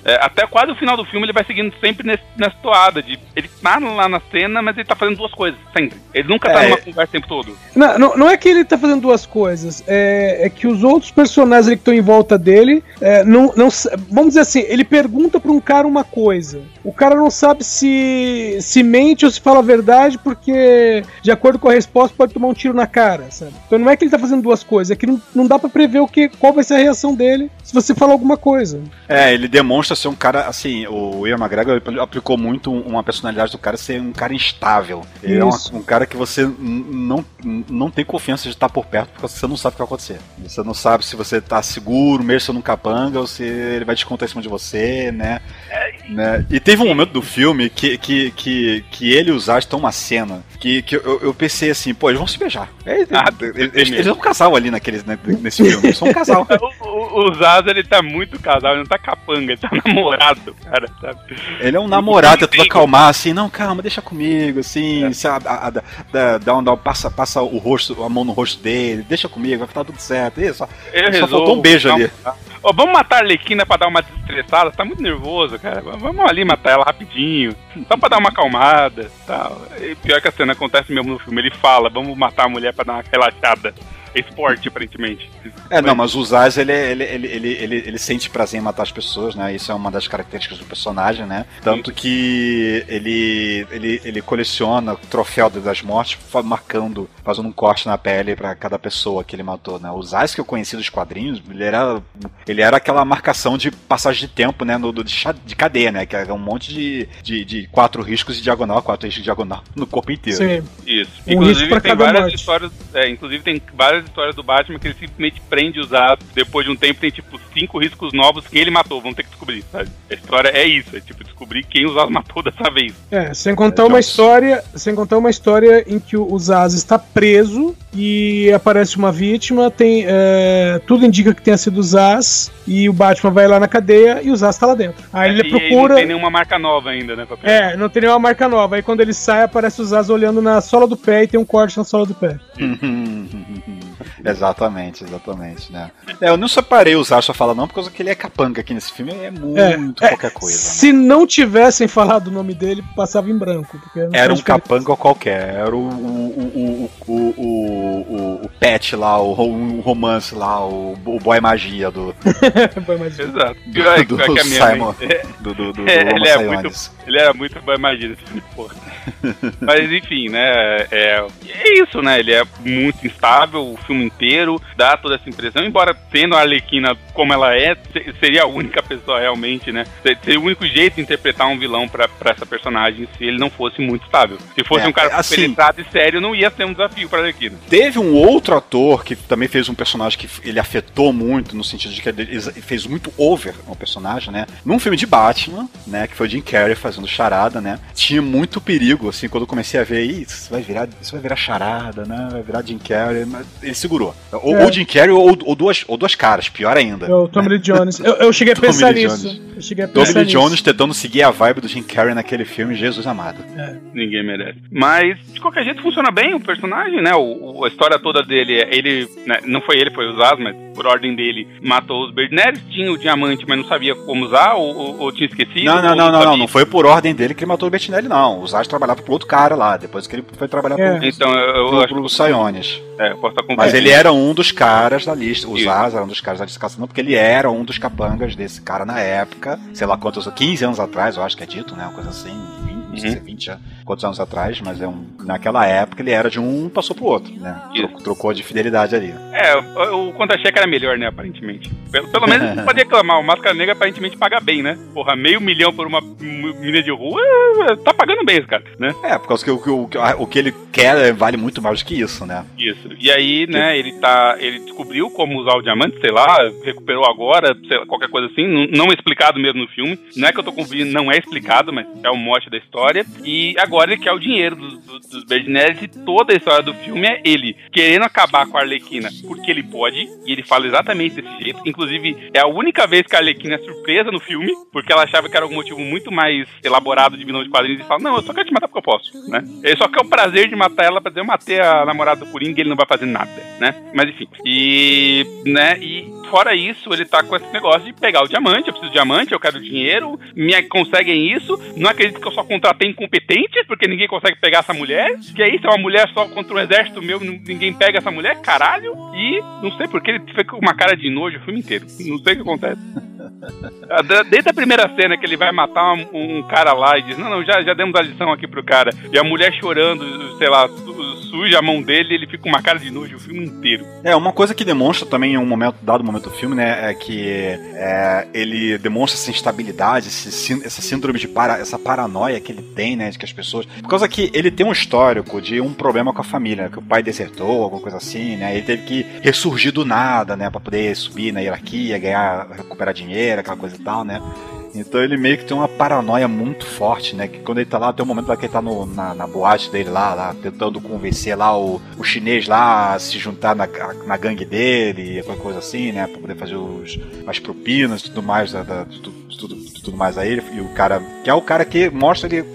É, até quase o final do filme ele vai seguindo sempre nesse, nessa toada de ele tá lá na cena, mas ele tá fazendo duas coisas, sempre. Ele nunca tá É. numa conversa o tempo todo. Não, não, não é que ele tá fazendo duas coisas, é, é que os outros personagens que estão em volta dele, é, não, não, vamos dizer assim, ele pergunta pra um cara uma coisa. O cara não sabe se, se mente ou se fala a verdade, porque de acordo com a resposta pode tomar um tiro na cara, sabe? Então não é que ele tá fazendo duas coisas, é que não, não dá pra prever o que, qual vai ser a reação dele se você falar alguma coisa. É, ele demonstra ser um cara, assim, o Ian McGregor apl- aplicou muito uma personalidade do cara ser um cara instável. Ele é Isso. uma- um cara que você não, não tem confiança de estar por perto porque você não sabe o que vai acontecer. Você não sabe se você tá seguro, mesmo sendo um capanga, ou se ele vai descontar em cima de você, né? né? E teve um momento do filme que, que, que, que ele e os Zaz estão uma cena que, que eu, eu pensei assim, pô, eles vão se beijar. É, Ah, eles, eles, eles são um casal ali naqueles, né, nesse filme, eles são um casal. O, o, o Zaza, ele tá muito casal, ele não tá capanga, ele tá namorado, cara, sabe? Ele é um namorado, tentando acalmar, assim, não, calma, deixa comigo, assim, se a, a- a- dá, dá um, dá um- passa, passa o rosto, a mão no rosto dele, deixa comigo, vai ficar tudo certo. Isso, só, Eu só resolvo, faltou um beijo não- ali. Ó, vamos matar a Arlequina pra dar uma desestressada, tá muito nervoso, cara. Vamos ali matar ela rapidinho, só pra dar uma acalmada tal. E pior que a cena acontece mesmo no filme, ele fala, vamos matar a mulher pra dar uma relaxada. É esporte, aparentemente. É, não, mas o Zaz, ele, ele, ele, ele, ele, ele sente prazer em matar as pessoas, né? Isso é uma das características do personagem, né? Tanto que ele, ele, ele coleciona o troféu das mortes, marcando, fazendo um corte na pele pra cada pessoa que ele matou, né? O Zaz que eu conheci dos quadrinhos, ele era, ele era aquela marcação de passagem de tempo, né? No, de, de cadeia, né? Que era um monte de, de, de quatro riscos de diagonal, quatro riscos de diagonal no corpo inteiro. Sim. Isso. Um inclusive risco pra tem cada várias morte. histórias. É, inclusive tem várias histórias do Batman que ele simplesmente prende os atos. Depois de um tempo tem tipo cinco riscos novos que ele matou. Vão ter que descobrir, sabe? A história é isso, é tipo descobrir quem os atos matou dessa vez. É, sem contar É, uma Johnson. história, sem contar uma história em que o Zaz está preso e aparece uma vítima, tem é, tudo indica que tenha sido o Zaz e o Batman vai lá na cadeia e o Zaz tá lá dentro. Aí ele E procura, não tem nenhuma marca nova ainda, né? pra pegar. é, não tem nenhuma marca nova. Aí quando ele sai aparece o Zaz olhando na sola do pé e tem um corte na sola do pé. exatamente, exatamente, né? É, eu não separei o pra falar não, por causa que ele é capanga aqui nesse filme, é muito É, qualquer coisa. né? Se não tivessem falado o nome dele, passava em branco. porque não Era um capanga qualquer, era o, o, o, o, o, o, o pet lá, o, o romance lá, o, o boy magia do, mais um. Exato. Pior é do, que a minha Simon, mãe- é, do, do, do, do É, ele é Saionis. Ele era muito bom, imagina esse filme, porra. Mas enfim, né? É, é isso, né? Ele é muito instável o filme inteiro, dá toda essa impressão, embora tendo a Arlequina como ela é, se- seria a única pessoa realmente, né? Se- Seria o único jeito de interpretar um vilão pra, pra essa personagem se ele não fosse muito estável. Se fosse É, um cara assim- penetrado e sério, não ia ser um desafio pra Arlequina. Teve um outro ator que também fez um personagem que ele afetou muito, no sentido de que ele fez muito over ao personagem, né? Num filme de Batman, né? Que foi o Jim Carrey fazendo charada, né? Tinha muito perigo, assim, quando eu comecei a ver, "Ih, isso vai virar, isso vai virar charada, né? Vai virar Jim Carrey, mas ele segurou. Ou, É. ou Jim Carrey ou, ou duas, ou duas caras, pior ainda. É o Tommy Lee Jones. Eu, eu cheguei a Tommy pensar Lee nisso. Jones. Eu cheguei a Tommy pensar Lee nisso. Jones tentando seguir a vibe do Jim Carrey naquele filme, Jesus amado. Ninguém merece. Mas, de qualquer jeito, funciona bem o personagem, né? O, o- a história toda dele, é- ele. né, não foi ele, foi usado, mas por ordem dele, matou os Berdineres, tinha o diamante, mas não sabia como usar, ou, ou- ou tinha esquecido. Não, não, não, não, não, não foi por ordem dele que ele matou o Bettinelli, não. O Zaz trabalhava pro outro cara lá, depois que ele foi trabalhar É. pro, Então, eu, eu pro, acho pro Siones. É, eu posso estar Mas ele era um dos caras da lista. O Isso. Zaz era um dos caras da lista caçando, porque ele era um dos capangas desse cara na época. Sei lá quantos, 15 anos atrás, eu acho que é dito, né? Uma coisa assim, 20, não sei se é 20 anos, quantos anos atrás, mas é um, naquela época ele era de um passou pro outro, né? Tro- Trocou de fidelidade ali. É, o, o contra-cheque era melhor, né, aparentemente. Pelo, pelo menos você pode reclamar, o Máscara Negra aparentemente paga bem, né? Porra, meio milhão por uma m- menina de rua, é, tá pagando bem esse cara, né? É, por causa que o, que o, o que ele quer vale muito mais do que isso, né? Isso. E aí, né, ele tá. Ele descobriu como usar o diamante, sei lá, recuperou agora, sei lá, qualquer coisa assim. Não, não é explicado mesmo no filme. Não é que eu tô confundindo, não é explicado, mas é o mote da história. E agora ele quer o dinheiro dos, dos, dos e toda a história do filme é ele querendo acabar com a Arlequina porque ele pode, e ele fala exatamente desse jeito. Inclusive, é a única vez que a Arlequina é surpresa no filme, porque ela achava que era algum motivo muito mais elaborado de vilão de quadrinhos e fala: Não, eu só quero te matar porque eu posso, né? Ele só quer o prazer de matar ela pra dizer: Eu matei a namorada do Coringa e ele não vai fazer nada, né? Mas enfim. E, né, e fora isso, ele tá com esse negócio de pegar o diamante, eu preciso de diamante, eu quero dinheiro, me conseguem isso, não acredito que eu só contratei incompetentes, porque ninguém consegue pegar essa mulher, que é isso, é uma mulher só contra um exército meu, ninguém pega essa mulher, caralho, e não sei porque ele fica com uma cara de nojo o filme inteiro, não sei o que acontece. Desde a primeira cena que ele vai matar um, um, cara lá e diz, não, não, já, já demos a lição aqui pro cara, e a mulher chorando, sei lá, suja a mão dele, ele fica com uma cara de nojo o filme inteiro. É, uma coisa que demonstra também em um momento, dado momento do filme, né, é que é, ele demonstra essa instabilidade, esse, essa síndrome de para, essa paranoia que ele tem, né, de que as pessoas... Por causa que ele tem um histórico de um problema com a família, que o pai desertou, alguma coisa assim, né, ele teve que ressurgir do nada, né, pra poder subir na hierarquia, ganhar, recuperar dinheiro, aquela coisa e tal, né. Então ele meio que tem uma paranoia muito forte, né? Que quando ele tá lá, tem um momento lá que ele tá no, na, na boate dele lá, lá, tentando convencer lá o, o chinês lá a se juntar na, na gangue dele, qualquer coisa assim, né? Pra poder fazer os, as propinas e tudo mais, da, da, tudo, tudo, tudo mais a ele. E o cara, que é o cara que mostra ele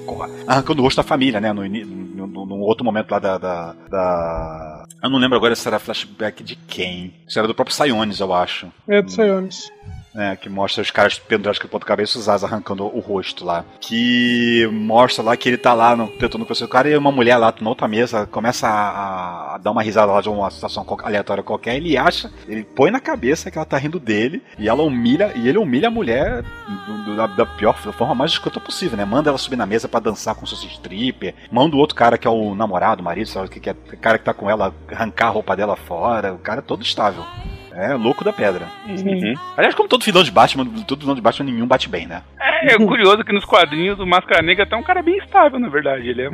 arrancando o rosto da família, né? No, no, no, outro momento lá da, da, da, Eu não lembro agora se era flashback de quem. Isso era do próprio Sionis, eu acho. É do Sionis né, que mostra os caras pendurados com o ponto cabeça e os asas arrancando o rosto lá. Que mostra lá que ele tá lá no, tentando conhecer o cara e uma mulher lá na outra mesa começa a, a, dar uma risada lá de uma situação aleatória qualquer. Ele acha, ele põe na cabeça que ela tá rindo dele e ela humilha, e ele humilha a mulher do, do, da, da, pior, da forma mais escrota possível, né? Manda ela subir na mesa para dançar com seus stripper, manda o outro cara que é o namorado, o marido, sabe o que, que é, o cara que tá com ela, arrancar a roupa dela fora, o cara é todo estável. É, louco da pedra. Uhum. Aliás, como todo vilão de Batman, todo vilão de Batman nenhum bate bem, né? É, é curioso que nos quadrinhos o Máscara Negra tá um cara bem estável, na verdade. Ele é,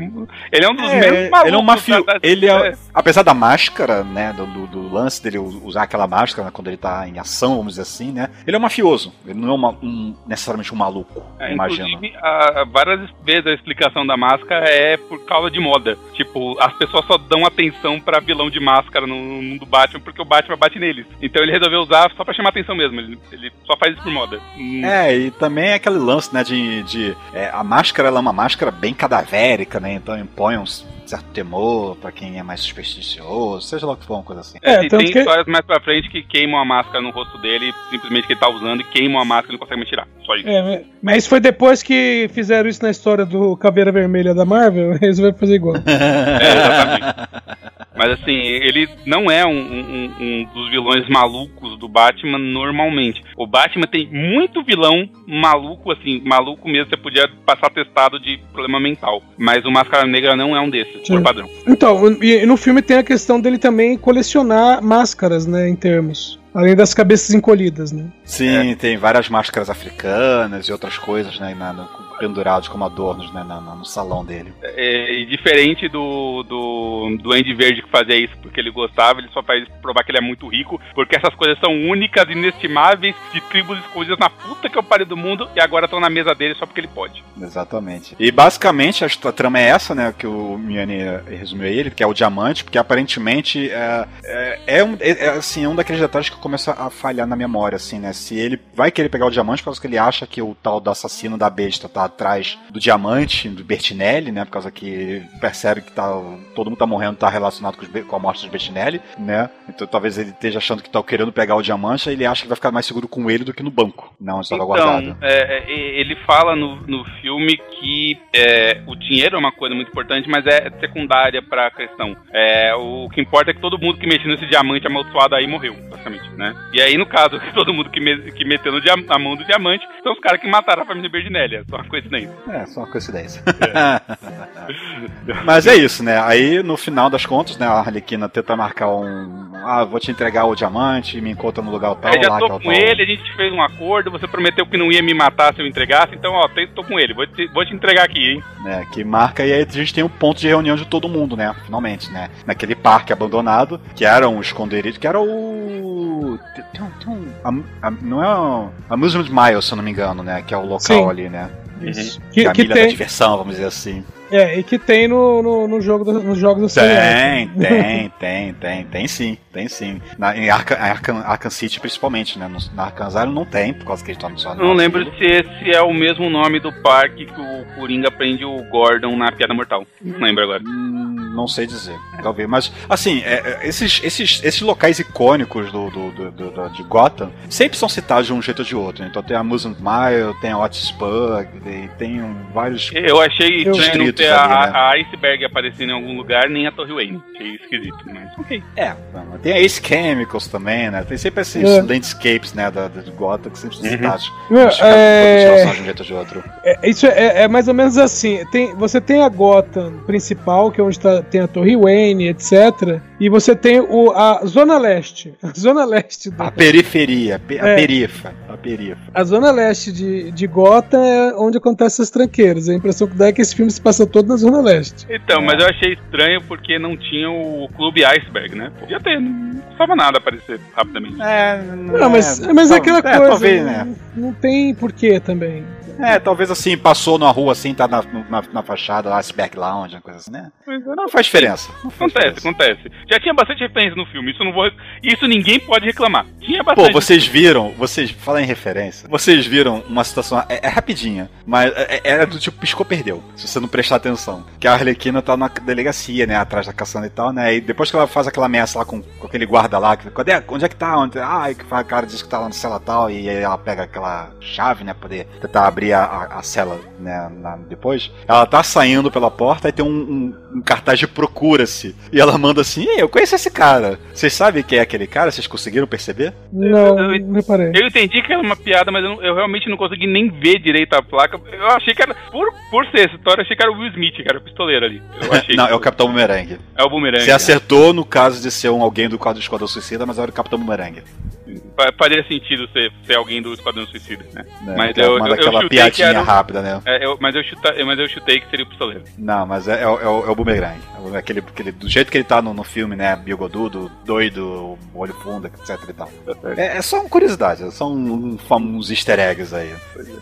ele é um dos é, menos malucos. Ele é um mafioso. Ele é, é, apesar da máscara, né, do, do, do, lance dele usar aquela máscara né, quando ele tá em ação, vamos dizer assim, né? Ele é um mafioso. Ele não é uma, um, necessariamente um maluco, é, imagina. Inclusive, a, várias vezes a explicação da máscara é por causa de moda. Tipo, as pessoas só dão atenção pra vilão de máscara no mundo Batman porque o Batman bate neles. Então ele resolveu usar só pra chamar atenção mesmo. Ele, ele só faz isso por moda. Hum. É, e também é aquele lance, né, de. de é, a máscara ela é uma máscara bem cadavérica, né? Então impõe uns certo temor para quem é mais supersticioso, seja lá o que for, uma coisa assim. É, tem que... histórias mais pra frente que queimam a máscara no rosto dele, simplesmente que ele tá usando e queimam a máscara e não consegue mais tirar. Só isso. É, mas foi depois que fizeram isso na história do Caveira Vermelha da Marvel, eles vão fazer igual. é, exatamente. Mas assim, ele não é um, um, um, dos vilões malucos do Batman normalmente. O Batman tem muito vilão maluco, assim, maluco mesmo, você podia passar testado de problema mental. Mas o Máscara Negra não é um desses, Sim. por padrão. Então, e no filme tem a questão dele também colecionar máscaras, né, em termos. Além das cabeças encolhidas, né? Sim, é. tem várias máscaras africanas e outras coisas, né? Na, no, pendurados como adornos né, no, no salão dele. É, e diferente do, do, do Andy Verde que fazia isso porque ele gostava, ele só faz provar que ele é muito rico, porque essas coisas são únicas, inestimáveis, de tribos escondidas na puta que eu parei do mundo e agora estão na mesa dele só porque ele pode. Exatamente. E basicamente a, trama é essa, né, que o Miani resumiu ele, que é o diamante, porque aparentemente é, é, é um, é, é, assim, é um daqueles detalhes que começa a falhar na memória, assim, né, se ele vai querer pegar o diamante por causa que ele acha que o tal do assassino da besta tá atrás do diamante, do Bertinelli, né? Por causa que percebe que tá, todo mundo tá morrendo, tá relacionado com, os, com a morte do Bertinelli, né? Então talvez ele esteja achando que tá querendo pegar o diamante, ele acha que vai ficar mais seguro com ele do que no banco, não onde estava então, guardado. É, é, ele fala no, no filme que é, o dinheiro é uma coisa muito importante, mas é secundária para a questão. É, o que importa é que todo mundo que mexeu nesse diamante amaldiçoado aí morreu, basicamente, né? E aí, no caso, todo mundo que, me, que meteu no a mão do diamante são os caras que mataram a família Bertinelli. É só uma coincidência. É, só uma coincidência. É. Mas é isso, né? Aí, no final das contas, né, a Arlequina tenta marcar um. Ah, vou te entregar o diamante, me encontra no lugar tal. É, já lá, tô tal, com tal. ele, a gente fez um acordo, você prometeu que não ia me matar se eu entregasse, então, ó, tô com ele, vou te, vou te entregar aqui, hein? É, que marca, e aí a gente tem um ponto de reunião de todo mundo, né? Finalmente, né? Naquele parque abandonado, que era um esconderijo, que era o. Tem um. Tem um a, a, não é um. Amusement Mile, se eu não me engano, né? Que é o local Sim. ali, né? Isso. Que, Que, a que milha da tem, diversão, vamos dizer assim. É, e que tem no, no, no jogo do- nos jogos da Tem, tem, tem, tem, tem sim, tem sim. Na, em Arkham, Arkham, Arkham City, principalmente, né? No, na Arkham Asylum não tem, por causa que estão só no Não lembro se esse é o mesmo nome do parque que o Coringa prende o Gordon na Piada Mortal. Não lembro agora. Hum, não sei dizer, talvez. Mas, assim, é, é, esses, esses, esses locais icônicos do, do, do- do- do- de Gotham sempre são citados de um jeito ou de outro. Então tem a Amusement Mile, tem a Otis Pug, e tem um, vários. Eu achei estranho ter a, né? a Iceberg aparecendo em algum lugar, nem a Torre Wayne. Achei esquisito, mas ok. É, tem a Ace Chemicals também, né? Tem sempre esses É. landscapes, né, da, da de Gotham que sempre Uhum. citados. É, é- de um jeito ou de outro. É, isso é, é mais ou menos assim. Tem, você tem a Gotham principal, que é onde tá, tem a Torre Wayne, etc. E você tem o, a Zona Leste. A Zona Leste do, A periferia, pe- a É. perifa, a perifa. A zona leste de, de Gotham é onde acontecem as tranqueiras. A impressão que dá é que esse filme se passa todo na zona leste. Então, É. mas eu achei estranho porque não tinha o Clube Iceberg, né? Podia ter, não custava nada aparecer rapidamente. É, Não, mas, mas é aquela é, coisa. Talvez, não, né? não tem porquê também. É, talvez assim, passou na rua assim, tá na, na, na fachada, lá, Iceberg Lounge, uma coisa assim, né? Mas, Não faz diferença. Não faz Acontece, diferença. acontece. Já tinha bastante referência no filme, isso não vou. Isso ninguém pode reclamar. Tinha Pô, bastante. vocês viram, vocês, fala em referência, vocês viram uma situação, é, é rapidinha, mas é, é do tipo piscou, perdeu, se você não prestar atenção. Que a Arlequina tá na delegacia, né, atrás da caçanda e tal, né, e depois que ela faz aquela ameaça lá com, com aquele guarda lá, que, cadê, onde é que tá, onde, ah, e que o cara diz que tá lá na cela tal, e aí ela pega aquela chave, né, pra poder tentar abrir a, a, a cela, né, na- depois. Ela tá saindo pela porta e tem um, um- um cartaz de procura-se, e ela manda assim, Ei, eu conheço esse cara, vocês sabem quem é aquele cara? Vocês conseguiram perceber? Não, Eu- eu- não reparei. Eu entendi que era uma piada, mas eu, eu realmente não consegui nem ver direito a placa. Eu achei que era. Por, por ser essa história, eu achei que era o Will Smith, que era o pistoleiro ali. Eu achei Não, que- é o Capitão Bumerangue. É o Boomerang. Você acertou no caso de ser um alguém do quadro do Esquadrão Suicida, mas era o Capitão Bumerangue. Fa- Faria sentido ser, ser alguém do Esquadrão Suicida, né? Né? Mas eu- eu- eu aquela piadinha o- rápida, né? É, eu- mas, eu chuta, mas eu chutei que seria o pistoleiro. Não, mas é, é, o- é o, é o Boomerang. É o- aquele, aquele, do jeito que ele tá no, no filme, né? Bigodudo, doido, olho fundo, etc e tal. É, é só uma curiosidade, é só um, um, uns easter eggs aí.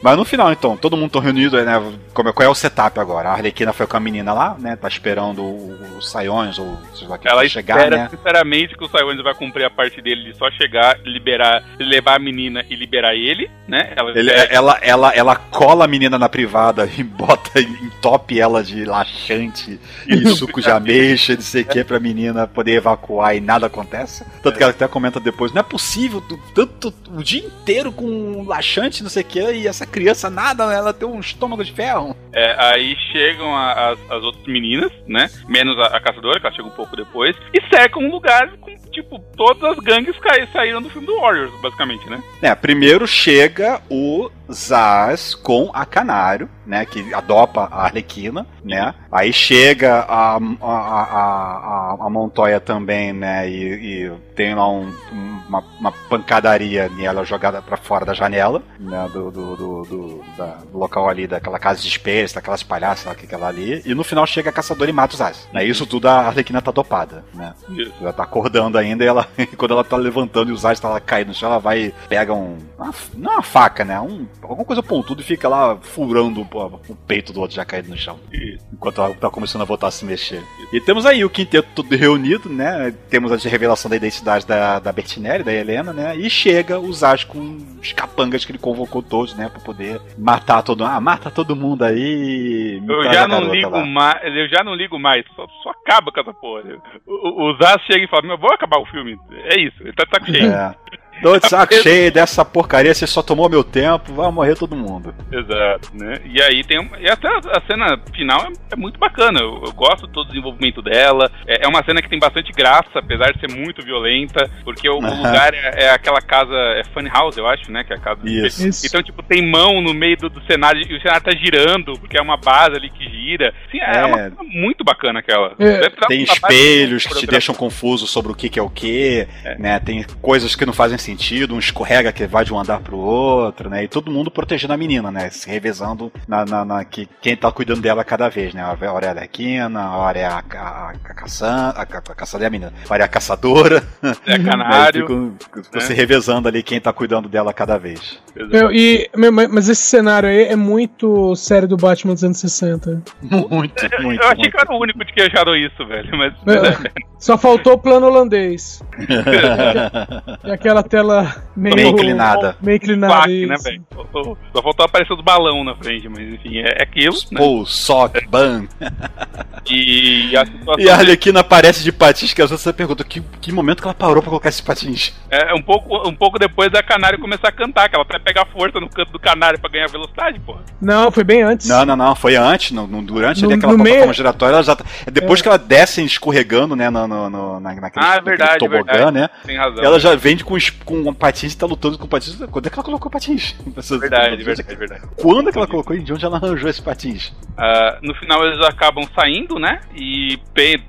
Mas no final, então, todo mundo tá reunido, né? Como, é- qual é o setup agora? A Arlequina foi com a menina lá, né? Tá esperando o- os Saiões, ou sei lá, que Ela chegar, espera né? sinceramente que o Saiyanes vai cumprir a parte dele de só chegar, liberar, levar a menina e liberar ele, né? Ela Ele- ela, ela, ela cola a menina na privada e bota, entope ela de laxante e suco de ameixa, não sei o que, pra menina poder evacuar e nada acontece. Tanto que ela até comenta depois: não é possível, tanto o dia inteiro com laxante, não sei o que, e essa criança nada, ela tem um estômago de ferro. É, aí chegam a- as, as outras meninas, né? Menos a, a caçadora, que ela chega um pouco depois, e cercam um lugar com, tipo, todas as gangues saíram do filme do Warriors, basicamente, né? É, primeiro chega o Zaz com a Canário, né? Que adopa a Arlequina, né? Aí chega a, a, a, a, a Montoya também, né? E, e tem lá um- um- uma, uma pancadaria nela jogada pra fora da janela, né? Do, do, do, do- da- do local ali, daquela casa de espelhos, daquelas palhaças lá que aquela ali. E no final chega a caçadora e mata o Zaz. Né? Isso tudo a Arlequina tá dopada, né? Isso. Ela tá acordando ainda e ela, quando ela tá levantando e os Zaz tá lá caindo no chão, ela vai, pega um. Uma, não uma faca, né? Um, alguma coisa pontuda e fica lá furando o, o peito do outro já caído no chão. Enquanto ela tá começando a voltar a se mexer. E temos aí o quinteto todo reunido, né? Temos a revelação da identidade da, da Bertinelli, da Helena, né? E chega o Zaz com os capangas que ele convocou todos, né? Pra poder matar todo mundo. Ah, mata todo mundo aí. Eu já não ligo mais, eu já não ligo mais, só, só acaba com essa porra. O, o, o Zaz chega e fala, meu, vou acabar o filme. É isso, ele tá de saco cheio. É. Tô de saco cheio dessa porcaria, você só tomou meu tempo, vai morrer todo mundo. Exato, né? E aí tem. E até a, cena final é, é muito bacana. Eu, eu gosto do desenvolvimento dela. É, é uma cena que tem bastante graça, apesar de ser muito violenta. Porque o, o Aham. lugar é, é aquela casa. É Funny House, eu acho, né? Que é a casa Isso. Isso. Então, tipo, tem mão no meio do, do cenário e o cenário tá girando, porque é uma base ali que gira. Sim, é, É. uma coisa muito bacana aquela. É, Tem espelhos de que te deixam confuso sobre o que, que é o que, né? Tem coisas que não fazem sentido, um escorrega que vai de um andar pro outro, né? E todo mundo protegendo a menina, né? Se revezando na, na, na- que, quem tá cuidando dela cada vez, né? A hora é a Arlequina, a hora é a, a, a caçanda, a, a caçadora é a menina, a hora é a caçadora. É canário. Né? Ficam, ficam né? se revezando ali quem tá cuidando dela cada vez. Meu, e, meu, mas esse cenário aí é muito série do Batman dos anos 60. Muito, muito, eu achei muito. que eu era o único de que acharam isso, velho. Mas. Meu, Só faltou o plano holandês. E aquela tela meio, Meio inclinada. Meio inclinada. Claque, né, velho? Só faltou aparecer os balão na frente, mas enfim, é, é aquilo, né? Pô, sock, ban. E a situação E a Arlequina aparece de patins, que às vezes você pergunta que, que momento que ela parou pra colocar esses patins. é um pouco, um pouco depois da Canário começar a cantar, que ela até pegar força no canto do Canário pra ganhar velocidade, porra. Não, foi bem antes. Não, não, não, foi antes, no, no- durante No- ali aquela no plataforma meio- giratória, ela já tá, Depois que ela desce escorregando, né, no, no, no, na, naquele, Ah, é naquele verdade, tobogã, verdade. né? Tem razão. Ela já vem com, com patins e tá lutando com patins. Quando é que ela colocou patins? Verdade, verdade, verdade. Quando é que ela colocou e de onde ela arranjou esses patins? Ah, no final eles acabam saindo, né? E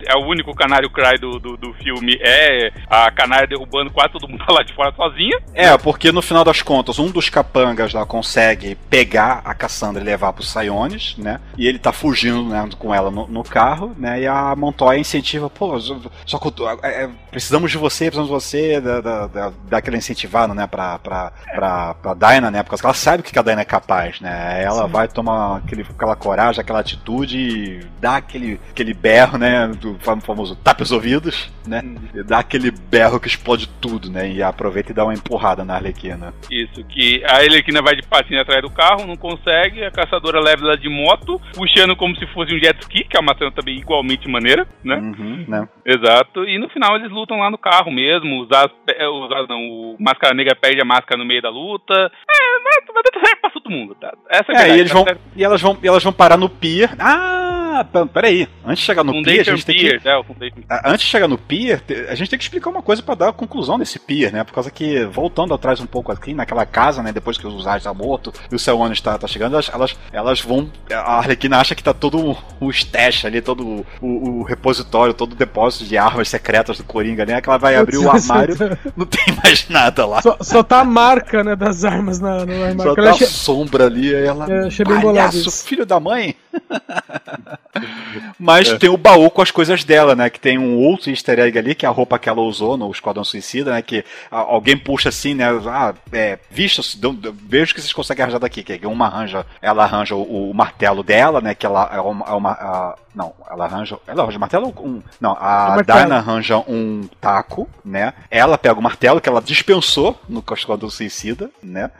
é o único canário cry do, do, do filme é a canária derrubando quase todo mundo lá de fora sozinha. É, porque no final das contas, um dos capangas lá consegue pegar a Cassandra e levar pro Siones, né? E ele tá fugindo né, com ela no, no carro, né? E a Montoya incentiva, pô, só que é, é, precisamos de você, precisamos de você, da, da, da, daquela incentivada, né, pra, pra, pra, pra Dinah, né? Porque ela sabe o que a Dinah é capaz, né? Ela vai tomar aquele, aquela coragem, aquela atitude e dá aquele, aquele berro, né? Do fam- famoso tapa os ouvidos, né? E dá aquele berro que explode tudo, né? E aproveita e dá uma empurrada na Arlequina. Isso, que a Arlequina vai de patinho atrás do carro, não consegue, a caçadora leva ela de moto, puxando como se fosse um jet ski, que é uma cena também igualmente maneira, né? Uhum, né? Exato, e no final eles lutam lá no carro mesmo, os As, é, os As não, o Máscara Negra perde a máscara no meio da luta, é, vai dar certo pra todo mundo, tá? Essa é a É, verdade, e eles tá vão, certo? e elas vão, e elas vão parar no pier. Ah, p- peraí. Antes de chegar no pier, a gente tem que? O Foundation Ah, Antes de chegar no pier, a gente tem que explicar uma coisa pra dar a conclusão desse pier, né? Por causa que, voltando atrás um pouco aqui, naquela casa, né? Depois que o Zaz tá morto e o Selwane está tá chegando, elas, elas, elas vão. A Arlequina acha que tá todo o, stash ali, todo o, o- repositório, todo o depósito de armas secretas do Coringa, né? Que ela vai abrir o armário, não tem mais nada lá. Só, só tá a marca né, das armas na, no armário. Só Que tá ela a achei- sombra ali, aí ela. É, achei bem bolado isso. filho da mãe. Mas tem o baú com as coisas dela, né? Que tem um outro easter egg ali, que é a roupa que ela usou no Esquadrão Suicida, né? Que alguém puxa assim, né? Ah, é, vista, dão- dão- veja o que vocês conseguem arranjar daqui. Que uma arranja, ela arranja o, o martelo dela, né? Que ela é uma. é uma- a- não, ela arranja. Ela arranja o martelo ou um. Não, a. Dinah arranja um taco, né? Ela pega o martelo que ela dispensou no Esquadrão Suicida, né?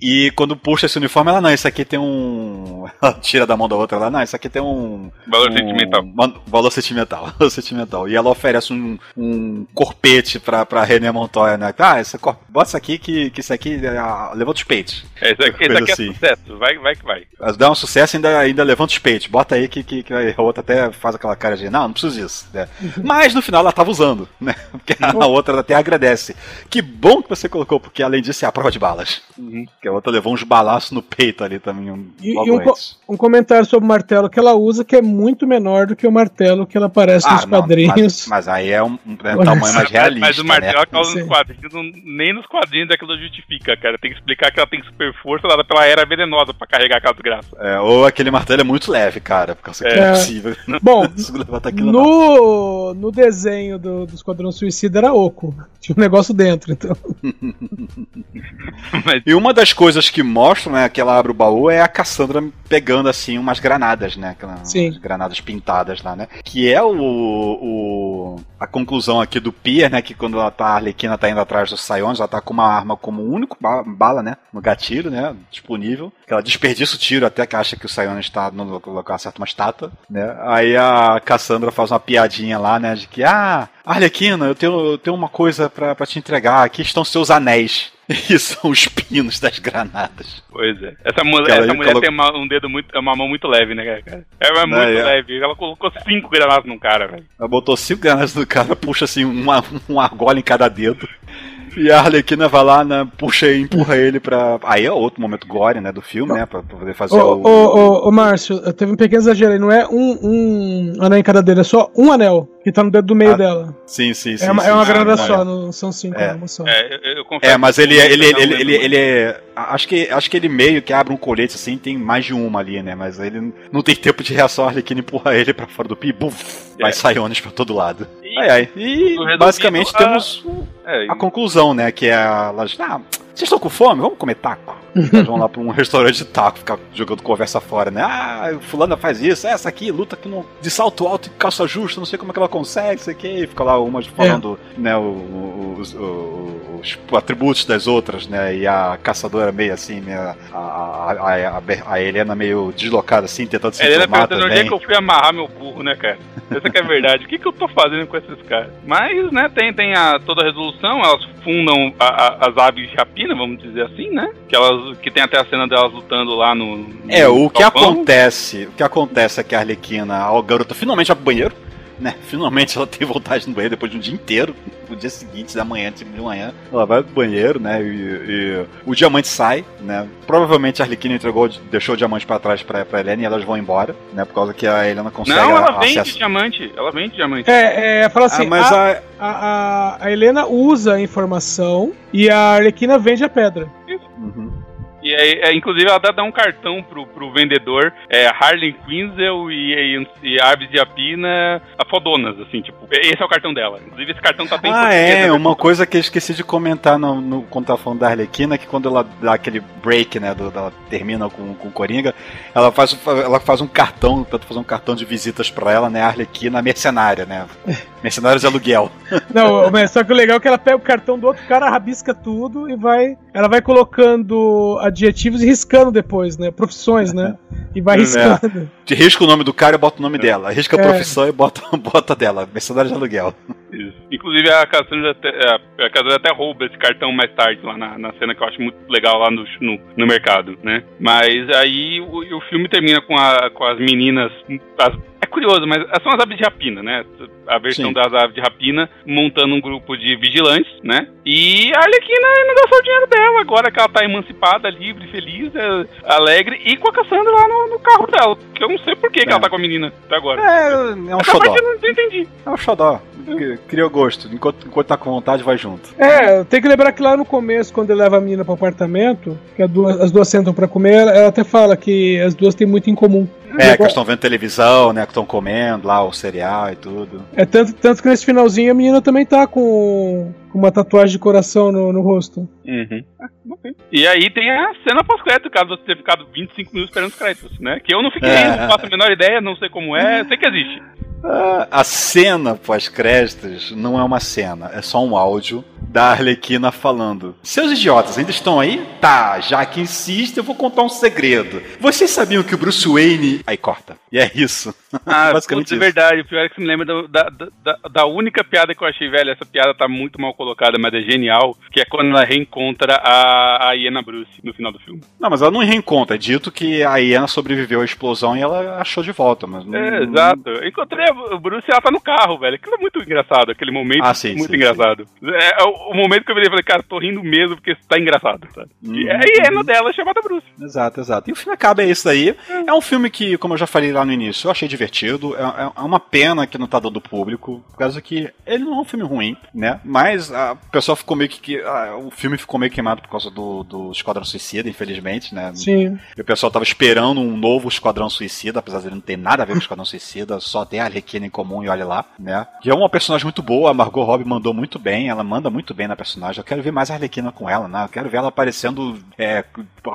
E quando puxa esse uniforme, ela não, isso aqui tem um. Ela tira da mão da outra, ela, não, isso aqui tem um. Valor um- sentimental. man- Valor sentimental. Valor sentimental. E ela oferece um, um corpete pra, pra René Montoya, né? Ah, esse cor... bota isso aqui que, que isso aqui ah, levanta os peitos. É, Esse aqui, esse Coisa aqui é assim. sucesso, vai, vai que vai. Dá um sucesso e ainda, ainda levanta os peitos. Bota aí que, que, que a outra até faz aquela cara de, não, não preciso disso. né? Mas no final ela tava usando, né? Porque a outra até agradece. Que bom que você colocou, porque além disso é a prova de balas. Que a outra levou uns balaços no peito ali também. Um, E, logo e um, co- um comentário sobre o martelo que ela usa que é muito menor do que o martelo que ela aparece nos Ah, não, quadrinhos. mas, mas aí é um, um Olha tamanho mais realista. Mas o martelo né? causa Sim. nos quadrinhos, não- nem nos quadrinhos aquilo justifica, cara. Tem que explicar que ela tem super força dada pela era venenosa pra carregar aquela desgraça. É, ou aquele martelo é muito leve, cara, porque isso aqui é, É. impossível. Bom, no, no desenho do, do Esquadrão Suicida era oco. Tinha um negócio dentro, então. Mas E uma das coisas que mostram, né, que ela abre o baú é a Cassandra pegando assim umas granadas, né, Sim. umas granadas pintadas lá, né? Que é o, o a conclusão aqui do Pier, né, que quando ela tá a Arlequina tá indo atrás dos Siones, ela tá com uma arma como único ba- bala, né, no gatilho, né, disponível. Que ela desperdiça o tiro até que acha que o Siones tá no local certo uma estátua, né? Aí a Cassandra faz uma piadinha lá, né, de que ah, Arlequina, eu tenho, eu tenho uma coisa pra te entregar, aqui estão seus anéis. E são os pinos das granadas. Pois é. Essa, ela- essa mulher tem uma- um dedo muito. uma mão muito leve, né, cara? Ela é muito é. leve. Ela colocou cinco granadas num cara, velho. Ela botou cinco granadas no cara, puxa assim uma, um argola em cada dedo. E a Arlequina vai lá, né, puxa e empurra ele pra. Aí é outro momento gore, né, do filme, né, pra, poder fazer Ô, o. ô, ô, ô, Márcio, teve um pequeno exagero aí. Não é um, um anel em cada dedo, é só um anel que tá no dedo do meio Ah, dela. Sim, sim, sim. É uma, sim, é uma sim, grana não, só, é. não são cinco, É. é uma só. É, eu, eu confesso É, mas ele, eu ele, ele, ele, muito. ele é. Acho que, acho que ele meio que abre um colete assim, tem mais de uma ali, né? Mas ele não tem tempo de reação, a Arlequina empurra ele pra fora do pi, bum, vai É. sair ônibus pra todo lado. E- Ai, ai. E basicamente a- temos É, a conclusão, né? Que é a. Ah, vocês estão com fome? Vamos comer taco. Elas vão lá pra um restaurante de taco, ficar jogando conversa fora, né? Ah, fulana faz isso, essa aqui luta aqui no, de salto alto e calça justa, não sei como é que ela consegue, isso aqui. E fica lá umas falando, né, o- o- os, o- os atributos das outras, né? E a caçadora meio assim, né? A, a, a, a, Helena meio deslocada assim, tentando se É, informar perguntando onde é também. que eu fui amarrar meu burro, né, cara? Essa que é a verdade. O que, que eu tô fazendo com esses caras? Mas, né, tem, tem a, toda a resolução, elas fundam a- a- as aves de rapina, vamos dizer assim, né? Que, elas, que tem até a cena delas lutando lá no. no É, o que acontece, o que acontece é que a Arlequina, a garota finalmente vai pro banheiro, né? Finalmente ela tem vontade no banheiro depois de um dia inteiro. No dia seguinte, da manhã, tipo de manhã, ela vai pro banheiro, né? E, e o diamante sai, né? Provavelmente a Arlequina entregou, deixou o diamante pra trás pra, pra Helena e elas vão embora, né? Por causa que a Helena consegue Não, ela a- vende acesso. diamante. Ela vende diamante. É, é, fala assim, ah, mas a, a, a, a, a Helena usa a informação e a Arlequina vende a pedra. Uhum. E aí, é, inclusive, ela dá, dá um cartão pro, pro vendedor, é, Harley Quinzel e, e, e Aves de Apina, a fodonas, assim, tipo, esse é o cartão dela. Inclusive, esse cartão tá bem Ah, é, uma coisa que eu esqueci de comentar no, no, quando tava falando da Arlequina, que quando ela dá aquele break, né, do, ela termina com, com o Coringa, ela faz, ela faz um cartão, tenta fazer um cartão de visitas pra ela, né, a Arlequina mercenária, né, mercenários de aluguel. Não, mas só que o legal é que ela pega o cartão do outro cara, rabisca tudo e vai. Ela vai colocando adjetivos e riscando depois, né? Profissões, né? E vai É. riscando. De risca o nome do cara e bota o nome dela, risca a É. profissão e bota, bota dela, mercenário de aluguel. Isso. Inclusive, a Cassandra até, a Cassandra até rouba esse cartão mais tarde, lá na, na cena que eu acho muito legal lá no, no, no mercado, né? Mas aí o, o filme termina com, a, com as meninas. as- é curioso, mas são as aves de rapina, né? A versão Sim. das aves de rapina montando um grupo de vigilantes, né? E a Arlequina não gastou o dinheiro dela agora que ela tá emancipada, livre, feliz, é, alegre e com a Cassandra lá no, no carro dela. Que eu não sei por que, que É. ela tá com a menina até agora. É, é um Essa xodó, parte eu não entendi. é um xodó, cria gosto, enquanto, enquanto tá com vontade vai junto. É, tem que lembrar que lá no começo, quando ele leva a menina pro apartamento, que a duas- as duas sentam pra comer, ela, ela até fala que as duas têm muito em comum. É, que eles estão vendo televisão, né, que estão comendo lá o cereal e tudo. É tanto, tanto que nesse finalzinho a menina também tá com, uma tatuagem de coração no, no rosto. Uhum. Ah. E aí tem a cena pós-crédito, caso você tenha ficado 25 minutos esperando os créditos, né? Que eu não fiquei, É. não faço a menor ideia, não sei como é, sei que existe. Ah, A cena pós-créditos não é uma cena, é só um áudio da Arlequina falando: Seus idiotas ainda estão aí? Tá, já que insiste, eu vou contar um segredo. Vocês sabiam que o Bruce Wayne. Aí corta. E é isso. Ah, Basicamente putz, é verdade. O pior é que você me lembra da, da, da, da única piada que eu achei, velho. Essa piada tá muito mal colocada, mas é genial. Que é quando ela reencontra a, a Iena Bruce no final do filme. Não, mas ela não reencontra. É dito que a Iana sobreviveu à explosão e ela achou de volta. Mas não- É, exato. Eu encontrei a Bruce e ela tá no carro, velho. Aquilo é muito engraçado, aquele momento Ah, sim, muito sim, engraçado. É, é o, o momento que eu virei e falei, cara, tô rindo mesmo porque tá engraçado, sabe? Uhum. E a Iena dela é chamada Bruce. Exato, exato. E o filme acaba é isso daí. É um filme que, como eu já falei lá no início, eu achei divertido. É, é- é uma pena que não tá dando público, por causa que ele não é um filme ruim, né? Mas a, o pessoal ficou meio que. que- ah, o filme ficou meio queimado por causa do, do Esquadrão Suicida, infelizmente, né? Sim. E o pessoal tava esperando um novo Esquadrão Suicida, apesar de ele não ter nada a ver com o Esquadrão Suicida, só tem a Arlequina em comum e olha lá, né? E é uma personagem muito boa, a Margot Robbie mandou muito bem, ela manda muito bem na personagem. Eu quero ver mais a Arlequina com ela, né? Eu quero ver ela aparecendo é,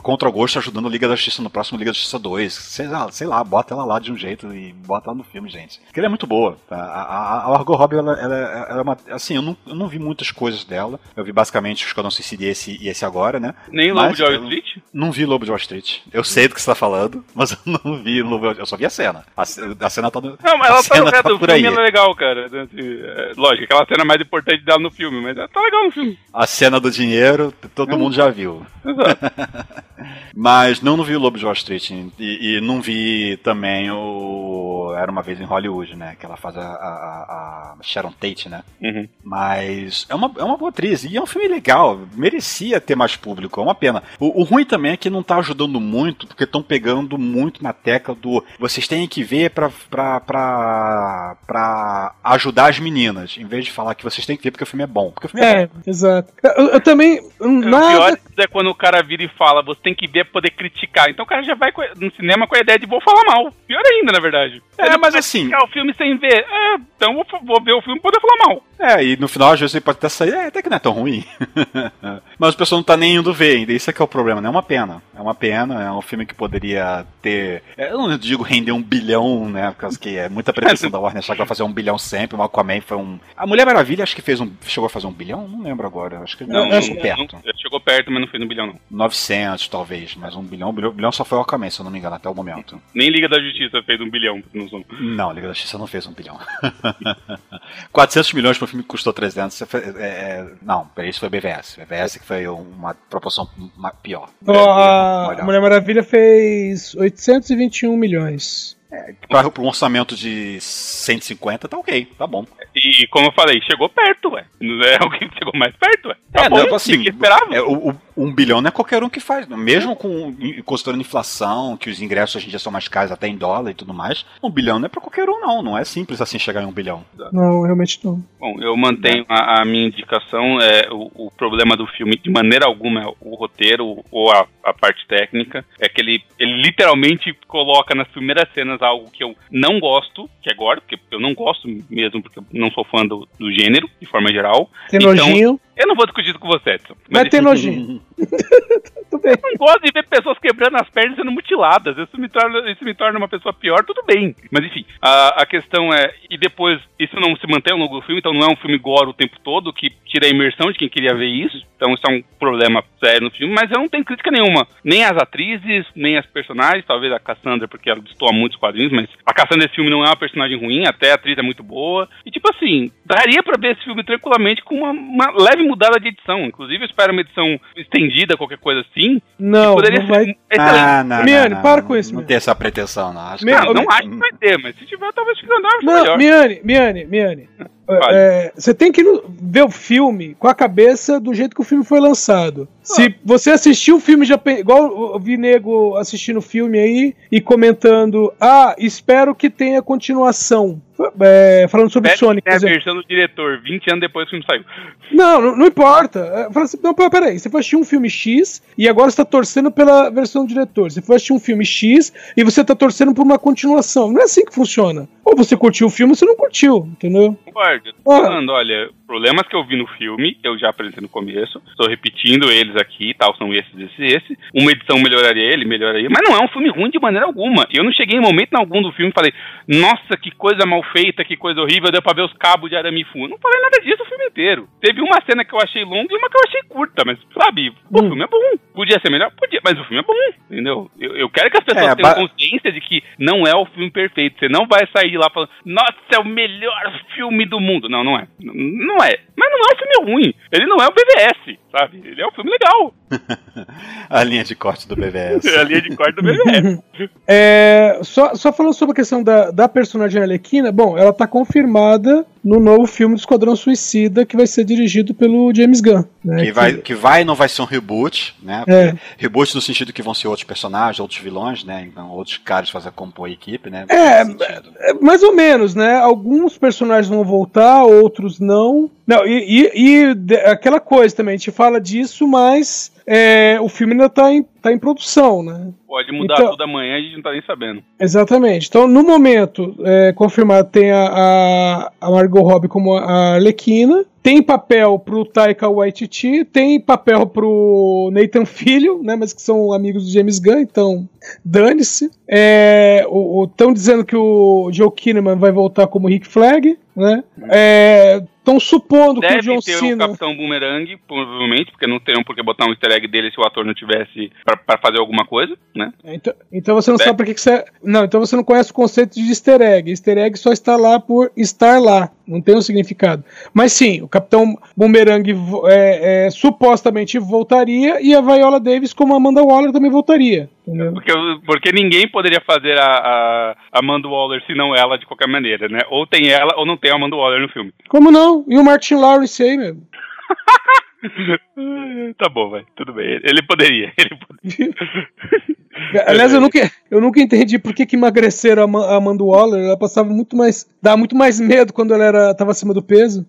contra o gosto, ajudando a Liga da Justiça no próximo Liga da Justiça 2. Sei lá, sei lá, bota ela lá de um jeito e bota ela no filme, gente. Porque ela é muito boa. tá? A, a, a Margot Robbie, ela, ela, ela é uma. Assim, eu não, eu não vi muitas coisas dela. Eu vi basicamente o Esquadrão Suicida e esse, e esse agora, né? Nem Lobo Mas de Wall eu- Street? Não vi Lobo de Wall Street. Eu sei do que você tá falando, mas eu não vi Lobo de Wall Street. Eu só vi a cena. A, a cena tá no. Não, mas ela tá no cena resto do filme, aí. ela é legal, cara. Assim, é, lógico, aquela cena mais importante dela no filme, mas ela tá legal no filme. A cena do dinheiro, todo mundo já viu. Exato. Mas não, não vi o Lobo de Wall Street. E, e não vi também o Era Uma Vez em Hollywood, né? Que ela faz a, a, a Sharon Tate, né? Uhum. Mas é uma, é uma boa atriz. E é um filme legal. Merecia ter mais público. É uma pena. O, o ruim também é que não tá ajudando muito, porque estão pegando muito na tecla do vocês têm que ver pra, pra, pra, pra ajudar as meninas. Em vez de falar que vocês têm que ver porque o filme é bom. Porque o filme é, É, exato. Eu, eu também. O Nada. pior é quando o cara vira e fala, você tem que ver pra poder criticar. Então o cara já vai no cinema com a ideia de vou falar mal. Pior ainda, na verdade. É, Ele mas assim- criticar o filme sem ver. É, então vou, vou ver o filme pra poder falar mal. É, e no final às vezes você pode até sair, é, até que não é tão ruim. Mas o pessoal não tá nem indo ver ainda, isso é que é o problema, né? É uma pena. É uma pena, é um filme que poderia ter. é, Eu não digo render um bilhão, né? Por causa que é muita pretensão da Warner achar que vai fazer um bilhão sempre. O Aquaman foi um. A Mulher Maravilha acho que fez um. Chegou a fazer um bilhão? Não lembro agora. Acho que Não, não, chegou perto. Não, chegou perto, mas não fez um bilhão, não. 900 talvez, mas um bilhão, um bilhão, um bilhão só foi o Aquaman, se eu não me engano, até o momento. Nem Liga da Justiça fez um bilhão. Não, Liga da Justiça não fez um bilhão. 400 milhões para um filme que custou 300. É, é, não, isso foi BVS. BVS que foi uma proporção pior. Ó, a. Mulher Maravilha fez 821 milhões. Para um orçamento de 150, tá ok, tá bom. E como eu falei, chegou perto, ué. Não é o que chegou mais perto, ué. Tá É, bom, não, assim, que esperava. É, o, o- um bilhão não é qualquer um que faz. né? Mesmo com considerando inflação, que os ingressos hoje em dia são mais caros até em dólar e tudo mais, um bilhão não é pra qualquer um, não. Não é simples assim chegar em um bilhão. Não, realmente não. Bom, eu mantenho a, a minha indicação. É, o, o problema do filme, de maneira alguma, é o roteiro ou a, a parte técnica. É que ele, ele literalmente coloca nas primeiras cenas algo que eu não gosto, que é gore, porque eu não gosto mesmo, porque eu não sou fã do, do gênero, de forma geral. Tem Então, nojinho. Eu não vou discutir isso com você, Edson. Vai Mas ter enfim, nojinho. Tudo bem. Eu não gosto de ver pessoas quebrando as pernas e sendo mutiladas. Isso me torna, isso me torna uma pessoa pior, tudo bem. Mas enfim, a, a questão é. E depois, isso não se mantém ao longo do filme, então não é um filme gore o tempo todo, que tira a imersão de quem queria ver isso. Então isso é um problema sério no filme, mas eu não tenho crítica nenhuma. Nem as atrizes, nem as personagens, talvez a Cassandra, porque ela destoa muitos quadrinhos, mas a Cassandra desse filme não é uma personagem ruim, até a atriz é muito boa. E tipo assim, daria pra ver esse filme tranquilamente com uma, uma leve mudada de edição. Inclusive, eu espero uma edição estendida, qualquer coisa assim. Não, Poderia não ser vai. excelente. Ah, não, Miane, não, não, para com isso, Não tem essa pretensão, não. Acho Meu- que Não, não acho que vai ter, mas se tiver, talvez fique andar Não, melhor. Miane, Miane, Miane. Fale. É, você tem que ver o filme com a cabeça do jeito que o filme foi lançado. Se você assistiu o filme já igual eu vi nego assistindo o filme aí e comentando, ah, espero que tenha continuação. É, falando sobre Pede Sonic, é a versão do diretor, 20 anos depois que o filme saiu. Não, não, não importa. É, assim, não, pera- peraí, você foi assistir um filme X e agora você tá torcendo pela versão do diretor. Você foi assistir um filme X e você tá torcendo por uma continuação. Não é assim que funciona. Ou você curtiu o filme ou você não curtiu, entendeu? Concordo. Tô Ah. falando, olha, problemas que eu vi no filme, eu já apresentei no começo. Estou repetindo eles aqui, tal, são esses, esses, esses. Uma edição melhoraria ele, melhoraria. Mas não é um filme ruim de maneira alguma. Eu não cheguei em momento algum do filme e falei, nossa, que coisa mal feita, que coisa horrível, deu pra ver os cabos de arame fundo. Não falei nada disso o filme inteiro. Teve uma cena que eu achei longa e uma que eu achei curta, mas, sabe, o Hum. filme é bom. Podia ser melhor? Podia, mas o filme é bom, entendeu? Eu, eu quero que as pessoas É, tenham ba- consciência de que não é o filme perfeito. Você não vai sair de lá falando, nossa, é o melhor filme do mundo. Não, não é. N- Não é. Mas não é um filme ruim. Ele não é o BVS, sabe? Ele é um filme legal. A linha de corte do BVS. A linha de corte do BVS. É, só, só falando sobre a questão da, da personagem Arlequina, bom, ela tá confirmada no novo filme do Esquadrão Suicida que vai ser dirigido pelo James Gunn. Né, Que vai, que vai não vai ser um reboot, né? É. Reboot no sentido que vão ser outros personagens, outros vilões, né? Então, outros caras fazem compor a equipe, né? É, sentido. É, mais ou menos, né? Alguns personagens vão voltar, outros não. Não, e, e- e aquela coisa também, a gente fala disso, mas é, o filme ainda tá em, tá em produção, né? Pode mudar Então- tudo amanhã e a gente não tá nem sabendo. Exatamente. Então, no momento, é, confirmado, tem a, a, Margot Robbie como a Arlequina, tem papel pro Taika Waititi, tem papel pro Nathan Filho, né, mas que são amigos do James Gunn, então dane-se. Estão dizendo que o Joe Kinnaman vai voltar como Rick Flag, né? Estão supondo que o Deve John ter o. Capitão Boomerang, provavelmente, porque não teriam por que botar um easter egg dele se o ator não tivesse pra fazer alguma coisa, né? Então, então você não É. sabe por que, que você. Não, então você não conhece o conceito de easter egg. Easter egg só está lá por estar lá. Não tem um significado. Mas sim, o Capitão Boomerang é, é, supostamente voltaria e a Viola Davis, como a Amanda Waller, também voltaria. Porque, porque ninguém poderia fazer a, a Amanda Waller se não ela de qualquer maneira, né? Ou tem ela ou não tem a Amanda Waller no filme. Como não? E o Martin Lawrence aí, meu? tá bom, vai. Tudo bem. Ele poderia. Ele poderia. Aliás, eu nunca, eu nunca entendi por que, que emagreceram a Ma- a Amanda Waller. Ela passava muito mais. dava muito mais medo quando ela era, tava acima do peso.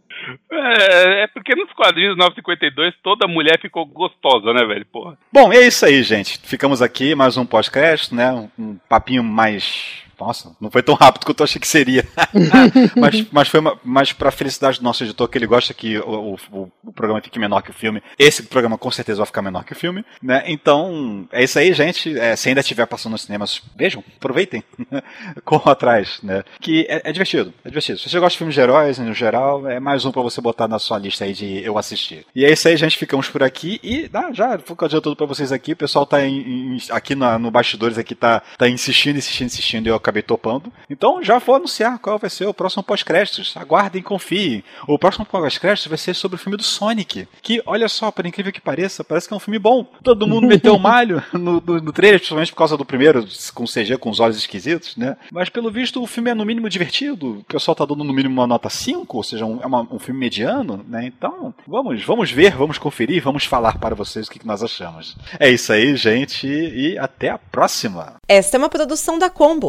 É, é porque nos quadrinhos 952 toda mulher ficou gostosa, né, velho? Porra. Bom, é isso aí, gente. Ficamos aqui, mais um pós-crédito, né? Um, um papinho mais. Nossa, não foi tão rápido quanto eu achei que seria. mas, mas foi uma, mas pra felicidade do nosso editor, que ele gosta que o, o, o programa fique menor que o filme. Esse programa com certeza vai ficar menor que o filme, né? Então, é isso aí, gente. É, se ainda estiver passando nos cinemas, vejam, aproveitem. Corram atrás, né? Que é, é divertido, é divertido. Se você gosta de filmes de heróis, no geral, é mais um pra você botar na sua lista aí de eu assistir. E é isso aí, gente. Ficamos por aqui. E ah, já ficou adiantando pra vocês aqui. O pessoal tá em, em- aqui na- no bastidores aqui, tá, tá insistindo, insistindo, insistindo. E eu acabei topando. Então já vou anunciar qual vai ser o próximo pós-créditos. Aguardem, confiem. O próximo pós-créditos vai ser sobre o filme do Sonic. Que, olha só, por incrível que pareça, parece que é um filme bom. Todo mundo meteu o malho no, no, no trailer, principalmente por causa do primeiro, com CG, com os olhos esquisitos, né? Mas pelo visto o filme é no mínimo divertido. O pessoal tá dando no mínimo uma nota 5, ou seja, um, é uma- um filme mediano, né? Então, vamos, vamos ver, vamos conferir, vamos falar para vocês o que, que nós achamos. É isso aí, gente, e até a próxima! Esta é uma produção da Combo.